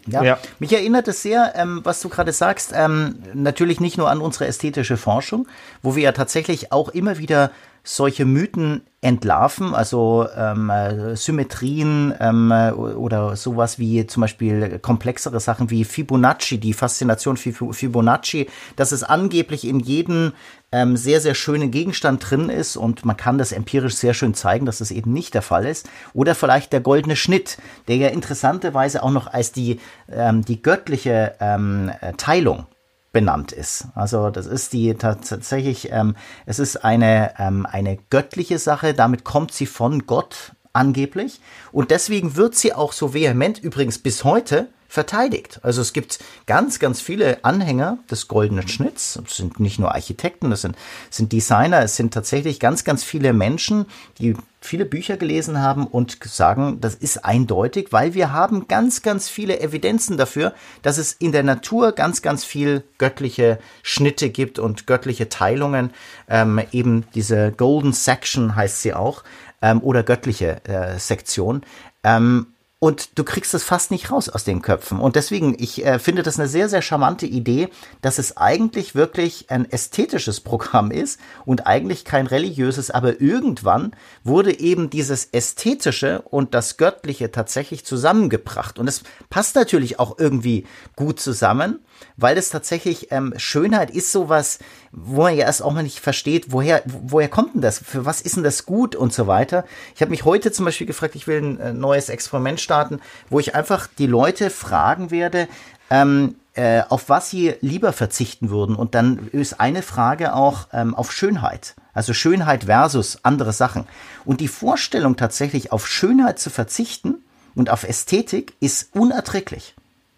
Ja. ja. mich erinnert es sehr, ähm, was du gerade sagst, ähm, natürlich nicht nur an unsere ästhetische Forschung, wo wir ja tatsächlich auch immer wieder solche Mythen entlarven, also ähm, äh, Symmetrien ähm, äh, oder sowas wie zum Beispiel komplexere Sachen wie Fibonacci, die Faszination Fibonacci, dass es angeblich in jedem ähm, sehr, sehr schönen Gegenstand drin ist und man kann das empirisch sehr schön zeigen, dass das eben nicht der Fall ist. Oder vielleicht der goldene Schnitt, der ja interessanterweise auch noch als die, ähm, die göttliche ähm, Teilung benannt ist. Also das ist die tatsächlich, ähm, es ist eine, ähm, eine göttliche Sache, damit kommt sie von Gott angeblich und deswegen wird sie auch so vehement, übrigens bis heute, verteidigt. Also es gibt ganz, ganz viele Anhänger des goldenen Schnitts. Es sind nicht nur Architekten, das sind, sind Designer, es sind tatsächlich ganz, ganz viele Menschen, die viele Bücher gelesen haben und sagen, das ist eindeutig, weil wir haben ganz, ganz viele Evidenzen dafür, dass es in der Natur ganz, ganz viel göttliche Schnitte gibt und göttliche Teilungen. Ähm, eben diese Golden Section heißt sie auch ähm, oder göttliche äh, Sektion. Ähm, und du kriegst es fast nicht raus aus den Köpfen. Und deswegen, ich äh, finde das eine sehr, sehr charmante Idee, dass es eigentlich wirklich ein ästhetisches Programm ist und eigentlich kein religiöses, aber irgendwann wurde eben dieses Ästhetische und das Göttliche tatsächlich zusammengebracht. Und es passt natürlich auch irgendwie gut zusammen weil es tatsächlich ähm, Schönheit ist sowas, wo man ja erst auch mal nicht versteht, woher, woher kommt denn das, für was ist denn das gut und so weiter. Ich habe mich heute zum Beispiel gefragt, ich will ein äh, neues Experiment starten, wo ich einfach die Leute fragen werde, ähm, äh, auf was sie lieber verzichten würden. Und dann ist eine Frage auch ähm, auf Schönheit. Also Schönheit versus andere Sachen. Und die Vorstellung tatsächlich auf Schönheit zu verzichten und auf Ästhetik ist unerträglich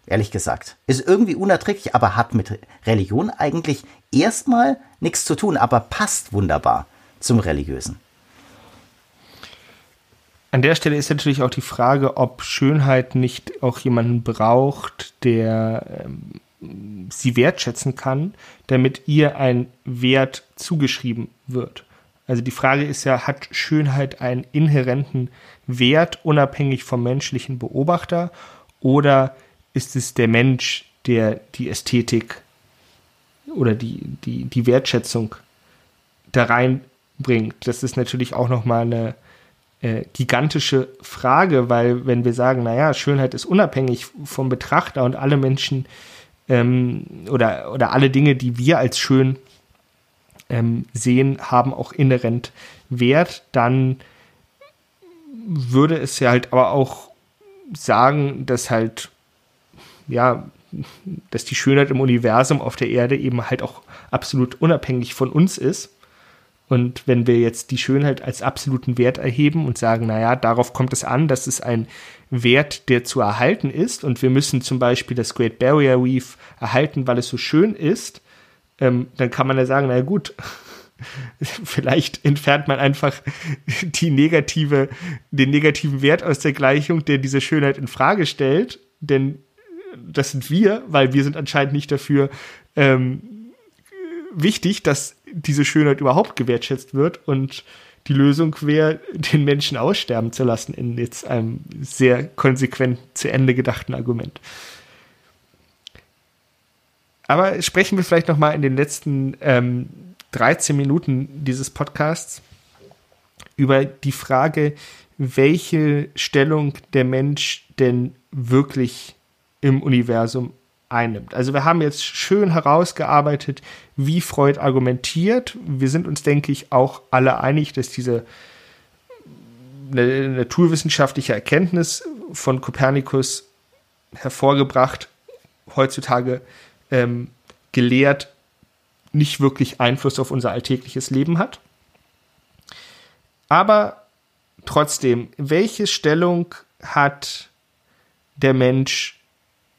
ehrlich gesagt. Ist irgendwie unerträglich, aber hat mit Religion eigentlich erstmal nichts zu tun, aber passt wunderbar zum Religiösen. An der Stelle ist natürlich auch die Frage, ob Schönheit nicht auch jemanden braucht, der ähm, sie wertschätzen kann, damit ihr ein Wert zugeschrieben wird. Also die Frage ist ja, hat Schönheit einen inhärenten Wert unabhängig vom menschlichen Beobachter oder ist es der Mensch, der die Ästhetik oder die, die, die Wertschätzung da reinbringt. Das ist natürlich auch nochmal eine äh, gigantische Frage, weil wenn wir sagen, naja, Schönheit ist unabhängig vom Betrachter und alle Menschen ähm, oder, oder alle Dinge, die wir als schön ähm, sehen, haben auch inhärent Wert, dann würde es ja halt aber auch sagen, dass halt ja, dass die Schönheit im Universum auf der Erde eben halt auch absolut unabhängig von uns ist. Und wenn wir jetzt die Schönheit als absoluten Wert erheben und sagen, naja, darauf kommt es an, dass es ein Wert, der zu erhalten ist und wir müssen zum Beispiel das Great Barrier Reef erhalten, weil es so schön ist, ähm, dann kann man ja sagen, naja gut, (laughs) vielleicht entfernt man einfach die negative, den negativen Wert aus der Gleichung, der diese Schönheit in Frage stellt, denn das sind wir, weil wir sind anscheinend nicht dafür ähm, wichtig, dass diese Schönheit überhaupt gewertschätzt wird und die Lösung wäre, den Menschen aussterben zu lassen, in jetzt einem sehr konsequent zu Ende gedachten Argument. Aber sprechen wir vielleicht noch mal in den letzten ähm, 13 Minuten dieses Podcasts über die Frage, welche Stellung der Mensch denn wirklich im Universum einnimmt. Also wir haben jetzt schön herausgearbeitet, wie Freud argumentiert. Wir sind uns, denke ich, auch alle einig, dass diese naturwissenschaftliche Erkenntnis von Kopernikus hervorgebracht, heutzutage ähm, gelehrt, nicht wirklich Einfluss auf unser alltägliches Leben hat. Aber trotzdem, welche Stellung hat der Mensch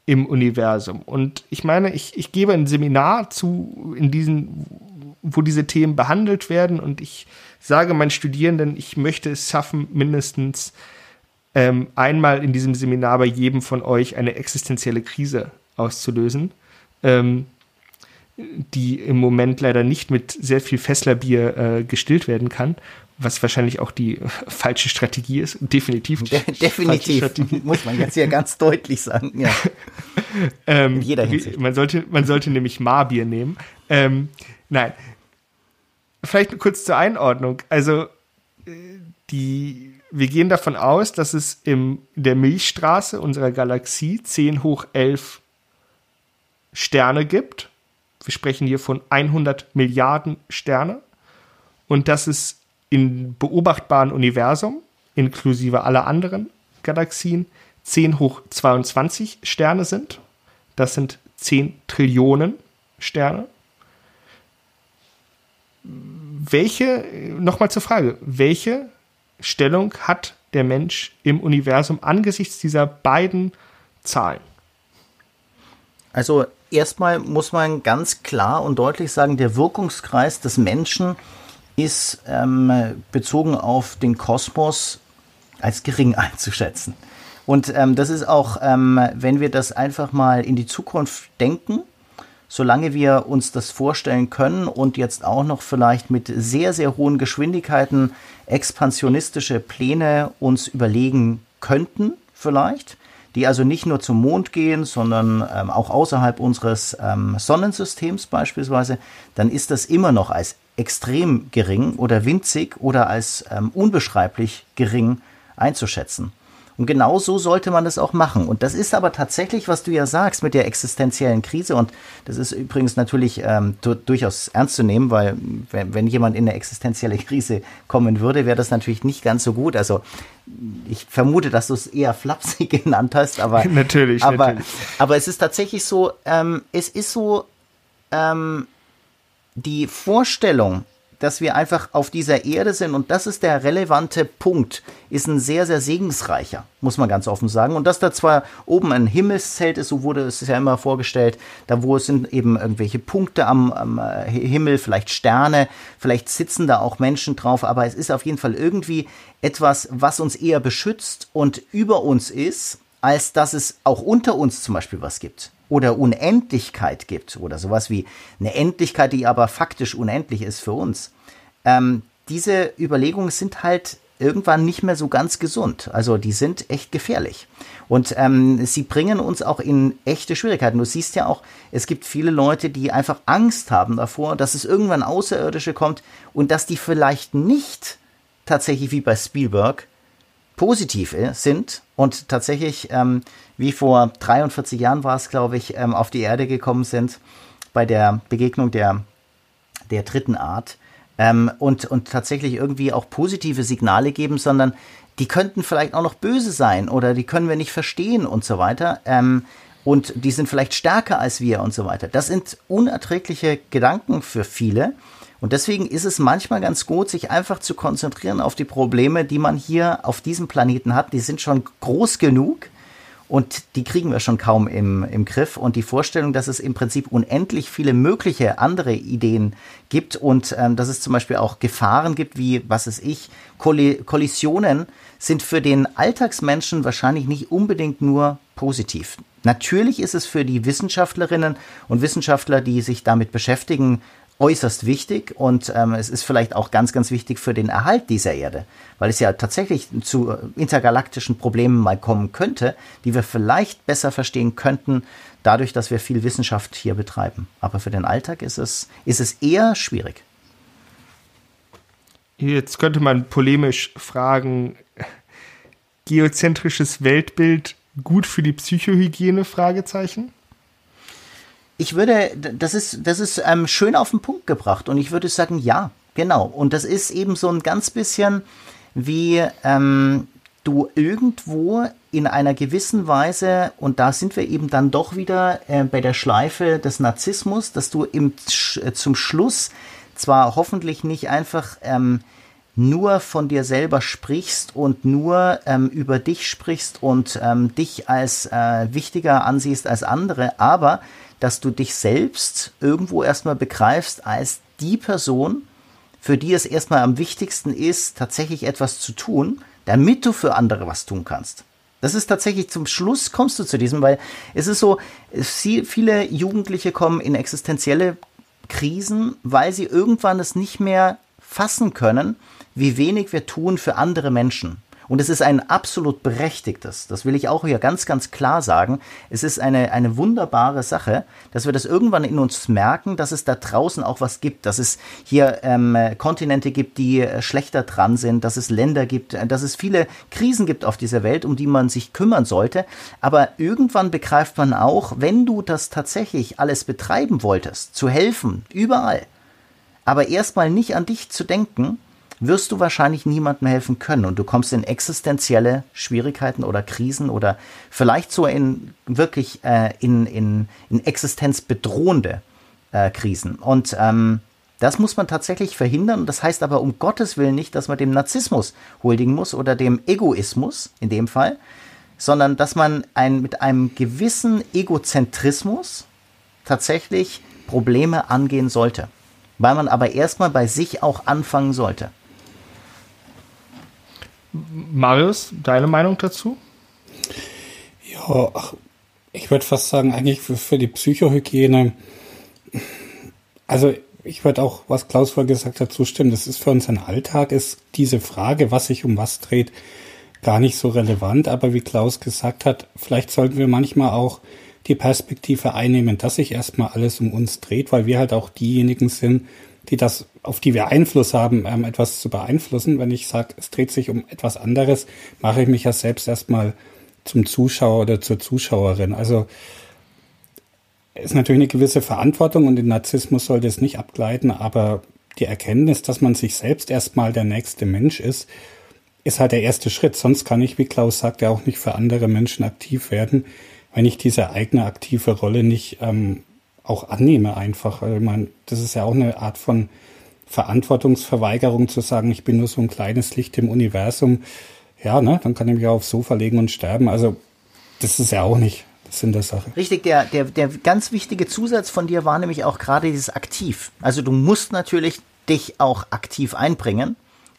im Universum. Und ich meine, ich, ich gebe ein Seminar zu, in diesen, wo diese Themen behandelt werden und ich sage meinen Studierenden, ich möchte es schaffen, mindestens ähm, einmal in diesem Seminar bei jedem von euch eine existenzielle Krise auszulösen, ähm, die im Moment leider nicht mit sehr viel Fesslerbier äh, gestillt werden kann was wahrscheinlich auch die (laughs) falsche Strategie ist. Definitiv. De definitiv. Muss man jetzt hier ganz deutlich sagen. Ja. (laughs) ähm, In jeder Hinsicht. Man sollte, man sollte nämlich Marbier nehmen. Ähm, nein. Vielleicht kurz zur Einordnung. Also, äh, die, wir gehen davon aus, dass es in der Milchstraße unserer Galaxie 10 hoch 11 Sterne gibt. Wir sprechen hier von 100 Milliarden Sterne. Und dass es im beobachtbaren Universum, inklusive aller anderen Galaxien, 10 hoch 22 Sterne sind. Das sind 10 Trillionen Sterne. Welche, nochmal zur Frage, welche Stellung hat der Mensch im Universum angesichts dieser beiden Zahlen? Also erstmal muss man ganz klar und deutlich sagen, der Wirkungskreis des Menschen ist ähm, bezogen auf den Kosmos als gering (laughs) einzuschätzen. Und ähm, das ist auch, ähm, wenn wir das einfach mal in die Zukunft denken, solange wir uns das vorstellen können und jetzt auch noch vielleicht mit sehr, sehr hohen Geschwindigkeiten expansionistische Pläne uns überlegen könnten vielleicht, die also nicht nur zum Mond gehen, sondern ähm, auch außerhalb unseres ähm, Sonnensystems beispielsweise, dann ist das immer noch als extrem gering oder winzig oder als ähm, unbeschreiblich gering einzuschätzen. Und genau so sollte man das auch machen. Und das ist aber tatsächlich, was du ja sagst mit der existenziellen Krise. Und das ist übrigens natürlich ähm, durchaus ernst zu nehmen, weil wenn, wenn jemand in eine existenzielle Krise kommen würde, wäre das natürlich nicht ganz so gut. Also ich vermute, dass du es eher flapsig (laughs) genannt hast, aber natürlich, aber, natürlich. aber es ist tatsächlich so, ähm, es ist so ähm, die Vorstellung, dass wir einfach auf dieser Erde sind und das ist der relevante Punkt, ist ein sehr, sehr segensreicher, muss man ganz offen sagen. Und dass da zwar oben ein Himmelszelt ist, so wurde es ja immer vorgestellt, da wo es sind eben irgendwelche Punkte am, am äh, Himmel, vielleicht Sterne, vielleicht sitzen da auch Menschen drauf, aber es ist auf jeden Fall irgendwie etwas, was uns eher beschützt und über uns ist, als dass es auch unter uns zum Beispiel was gibt oder Unendlichkeit gibt oder sowas wie eine Endlichkeit, die aber faktisch unendlich ist für uns. Ähm, diese Überlegungen sind halt irgendwann nicht mehr so ganz gesund. Also die sind echt gefährlich. Und ähm, sie bringen uns auch in echte Schwierigkeiten. Du siehst ja auch, es gibt viele Leute, die einfach Angst haben davor, dass es irgendwann Außerirdische kommt und dass die vielleicht nicht tatsächlich wie bei Spielberg positiv äh, sind und tatsächlich, ähm, wie vor 43 Jahren war es, glaube ich, ähm, auf die Erde gekommen sind bei der Begegnung der, der dritten Art ähm, und, und tatsächlich irgendwie auch positive Signale geben, sondern die könnten vielleicht auch noch böse sein oder die können wir nicht verstehen und so weiter. Ähm, und die sind vielleicht stärker als wir und so weiter. Das sind unerträgliche Gedanken für viele. Und deswegen ist es manchmal ganz gut, sich einfach zu konzentrieren auf die Probleme, die man hier auf diesem Planeten hat. Die sind schon groß genug und die kriegen wir schon kaum im, im Griff. Und die Vorstellung, dass es im Prinzip unendlich viele mögliche andere Ideen gibt und ähm, dass es zum Beispiel auch Gefahren gibt, wie, was ist ich, Kollisionen, sind für den Alltagsmenschen wahrscheinlich nicht unbedingt nur positiv. Natürlich ist es für die Wissenschaftlerinnen und Wissenschaftler, die sich damit beschäftigen, äußerst wichtig und ähm, es ist vielleicht auch ganz, ganz wichtig für den Erhalt dieser Erde, weil es ja tatsächlich zu intergalaktischen Problemen mal kommen könnte, die wir vielleicht besser verstehen könnten, dadurch, dass wir viel Wissenschaft hier betreiben. Aber für den Alltag ist es, ist es eher schwierig. Jetzt könnte man polemisch fragen, geozentrisches Weltbild gut für die Psychohygiene? Fragezeichen. Ich würde, das ist, das ist ähm, schön auf den Punkt gebracht und ich würde sagen, ja, genau. Und das ist eben so ein ganz bisschen wie ähm, du irgendwo in einer gewissen Weise, und da sind wir eben dann doch wieder äh, bei der Schleife des Narzissmus, dass du im, zum Schluss zwar hoffentlich nicht einfach ähm, nur von dir selber sprichst und nur ähm, über dich sprichst und ähm, dich als äh, wichtiger ansiehst als andere, aber dass du dich selbst irgendwo erstmal begreifst als die Person, für die es erstmal am wichtigsten ist, tatsächlich etwas zu tun, damit du für andere was tun kannst. Das ist tatsächlich zum Schluss kommst du zu diesem, weil es ist so, viele Jugendliche kommen in existenzielle Krisen, weil sie irgendwann es nicht mehr fassen können, wie wenig wir tun für andere Menschen. Und es ist ein absolut berechtigtes, das will ich auch hier ganz, ganz klar sagen. Es ist eine, eine wunderbare Sache, dass wir das irgendwann in uns merken, dass es da draußen auch was gibt, dass es hier ähm, Kontinente gibt, die äh, schlechter dran sind, dass es Länder gibt, äh, dass es viele Krisen gibt auf dieser Welt, um die man sich kümmern sollte. Aber irgendwann begreift man auch, wenn du das tatsächlich alles betreiben wolltest, zu helfen, überall, aber erstmal nicht an dich zu denken, wirst du wahrscheinlich niemandem helfen können und du kommst in existenzielle Schwierigkeiten oder Krisen oder vielleicht so in wirklich äh, in, in, in existenzbedrohende äh, Krisen. Und ähm, das muss man tatsächlich verhindern. Das heißt aber um Gottes Willen nicht, dass man dem Narzissmus huldigen muss oder dem Egoismus in dem Fall, sondern dass man ein, mit einem gewissen Egozentrismus tatsächlich Probleme angehen sollte. Weil man aber erstmal bei sich auch anfangen sollte. Marius, deine Meinung dazu? Ja, ach, ich würde fast sagen, eigentlich für, für die Psychohygiene, also ich würde auch, was Klaus vorher gesagt hat, zustimmen. Das ist für unseren Alltag, ist diese Frage, was sich um was dreht, gar nicht so relevant. Aber wie Klaus gesagt hat, vielleicht sollten wir manchmal auch die Perspektive einnehmen, dass sich erstmal alles um uns dreht, weil wir halt auch diejenigen sind, die das, auf die wir Einfluss haben, ähm, etwas zu beeinflussen. Wenn ich sage, es dreht sich um etwas anderes, mache ich mich ja selbst erstmal zum Zuschauer oder zur Zuschauerin. Also ist natürlich eine gewisse Verantwortung und den Narzissmus sollte es nicht abgleiten, aber die Erkenntnis, dass man sich selbst erstmal der nächste Mensch ist, ist halt der erste Schritt. Sonst kann ich, wie Klaus sagt, ja auch nicht für andere Menschen aktiv werden, wenn ich diese eigene aktive Rolle nicht ähm, auch annehme einfach. Ich meine, das ist ja auch eine Art von Verantwortungsverweigerung zu sagen, ich bin nur so ein kleines Licht im Universum. Ja, ne, dann kann ich mich auch aufs Sofa legen und sterben. Also das ist ja auch nicht das Sinn der Sache. Richtig, der, der, der ganz wichtige Zusatz von dir war nämlich auch gerade dieses aktiv. Also du musst natürlich dich auch aktiv einbringen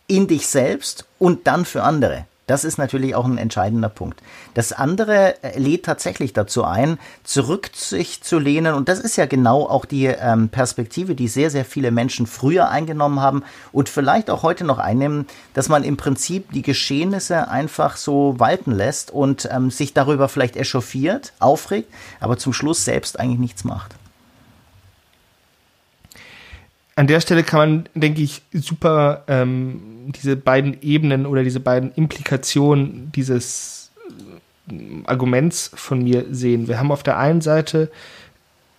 in dich selbst und dann für andere. Das ist natürlich auch ein entscheidender Punkt. Das andere äh, lädt tatsächlich dazu ein, zurück sich zu lehnen. Und das ist ja genau auch die ähm, Perspektive, die sehr, sehr viele Menschen früher eingenommen haben und vielleicht auch heute noch einnehmen, dass man im Prinzip die Geschehnisse einfach so walten lässt und ähm, sich darüber vielleicht echauffiert, aufregt, aber zum Schluss selbst eigentlich nichts macht an der Stelle kann man, denke ich, super ähm, diese beiden Ebenen oder diese beiden Implikationen dieses äh, Arguments von mir sehen. Wir haben auf der einen Seite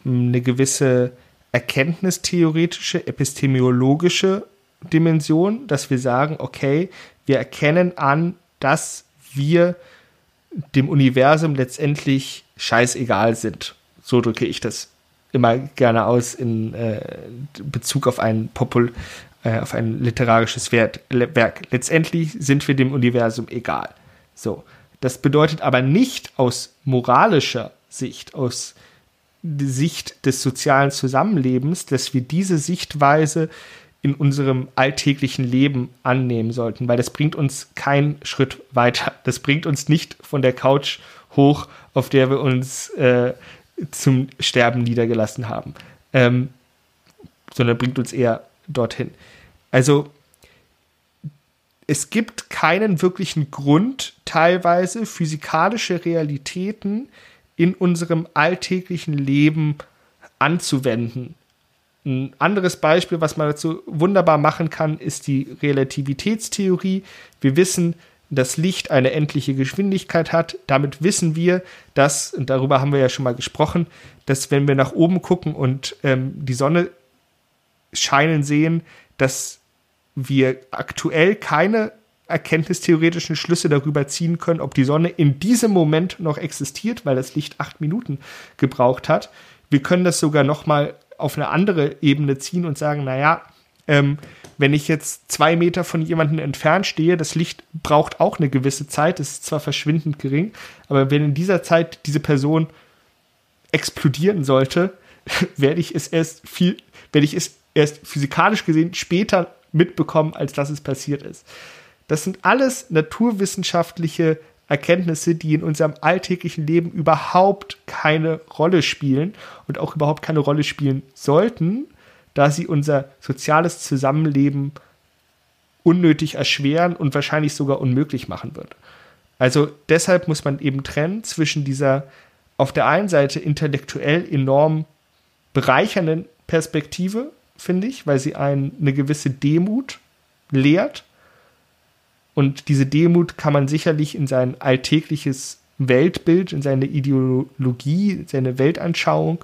hm, eine gewisse erkenntnistheoretische, epistemologische Dimension, dass wir sagen, okay, wir erkennen an, dass wir dem Universum letztendlich scheißegal sind. So drücke ich das immer gerne aus in äh, Bezug auf ein Popul äh, auf ein literarisches Wert, Werk. Letztendlich sind wir dem Universum egal. So. Das bedeutet aber nicht aus moralischer Sicht, aus Sicht des sozialen Zusammenlebens, dass wir diese Sichtweise in unserem alltäglichen Leben annehmen sollten, weil das bringt uns keinen Schritt weiter. Das bringt uns nicht von der Couch hoch, auf der wir uns äh, zum Sterben niedergelassen haben, ähm, sondern bringt uns eher dorthin. Also es gibt keinen wirklichen Grund, teilweise physikalische Realitäten in unserem alltäglichen Leben anzuwenden. Ein anderes Beispiel, was man dazu wunderbar machen kann, ist die Relativitätstheorie. Wir wissen, das Licht eine endliche Geschwindigkeit hat. Damit wissen wir, dass, und darüber haben wir ja schon mal gesprochen, dass wenn wir nach oben gucken und ähm, die Sonne scheinen sehen, dass wir aktuell keine erkenntnistheoretischen Schlüsse darüber ziehen können, ob die Sonne in diesem Moment noch existiert, weil das Licht acht Minuten gebraucht hat. Wir können das sogar noch mal auf eine andere Ebene ziehen und sagen, naja, ähm, wenn ich jetzt zwei Meter von jemandem entfernt stehe, das Licht braucht auch eine gewisse Zeit, es ist zwar verschwindend gering, aber wenn in dieser Zeit diese Person explodieren sollte, (laughs) werde ich es erst viel, werde ich es erst physikalisch gesehen später mitbekommen, als dass es passiert ist. Das sind alles naturwissenschaftliche Erkenntnisse, die in unserem alltäglichen Leben überhaupt keine Rolle spielen und auch überhaupt keine Rolle spielen sollten, da sie unser soziales Zusammenleben unnötig erschweren und wahrscheinlich sogar unmöglich machen wird. Also deshalb muss man eben trennen zwischen dieser auf der einen Seite intellektuell enorm bereichernden Perspektive, finde ich, weil sie einen eine gewisse Demut lehrt. Und diese Demut kann man sicherlich in sein alltägliches Weltbild, in seine Ideologie, in seine Weltanschauung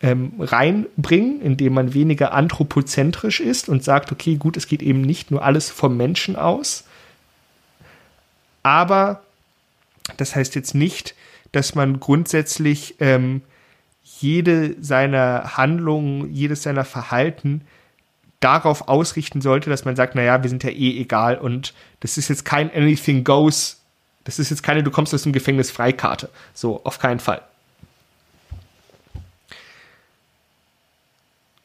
ähm, reinbringen, indem man weniger anthropozentrisch ist und sagt, okay, gut, es geht eben nicht nur alles vom Menschen aus. Aber das heißt jetzt nicht, dass man grundsätzlich ähm, jede seiner Handlungen, jedes seiner Verhalten darauf ausrichten sollte, dass man sagt, naja, wir sind ja eh egal und das ist jetzt kein Anything Goes, das ist jetzt keine, du kommst aus dem Gefängnis Freikarte. So, auf keinen Fall.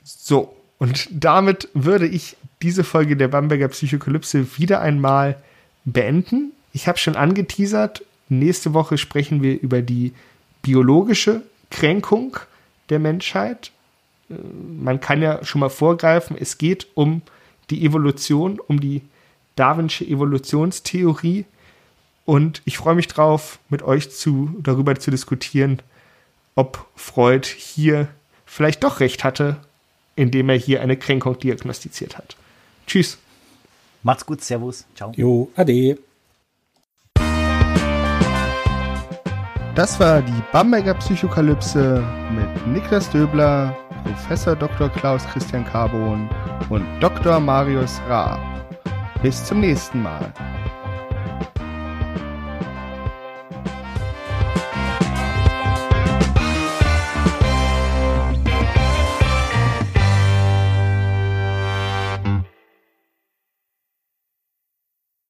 So, und damit würde ich diese Folge der Bamberger Psychokalypse wieder einmal beenden. Ich habe schon angeteasert, nächste Woche sprechen wir über die biologische Kränkung der Menschheit. Äh, man kann ja schon mal vorgreifen, es geht um die Evolution, um die Darwinsche Evolutionstheorie. Und ich freue mich drauf, mit euch zu, darüber zu diskutieren, ob Freud hier vielleicht doch recht hatte, indem er hier eine Kränkung diagnostiziert hat. Tschüss. Macht's gut, Servus. Ciao. Jo, ade. Das war die Bamberger Psychokalypse mit Niklas Döbler, Professor Dr. Klaus Christian Carbon und Dr. Marius Ra. Bis zum nächsten Mal.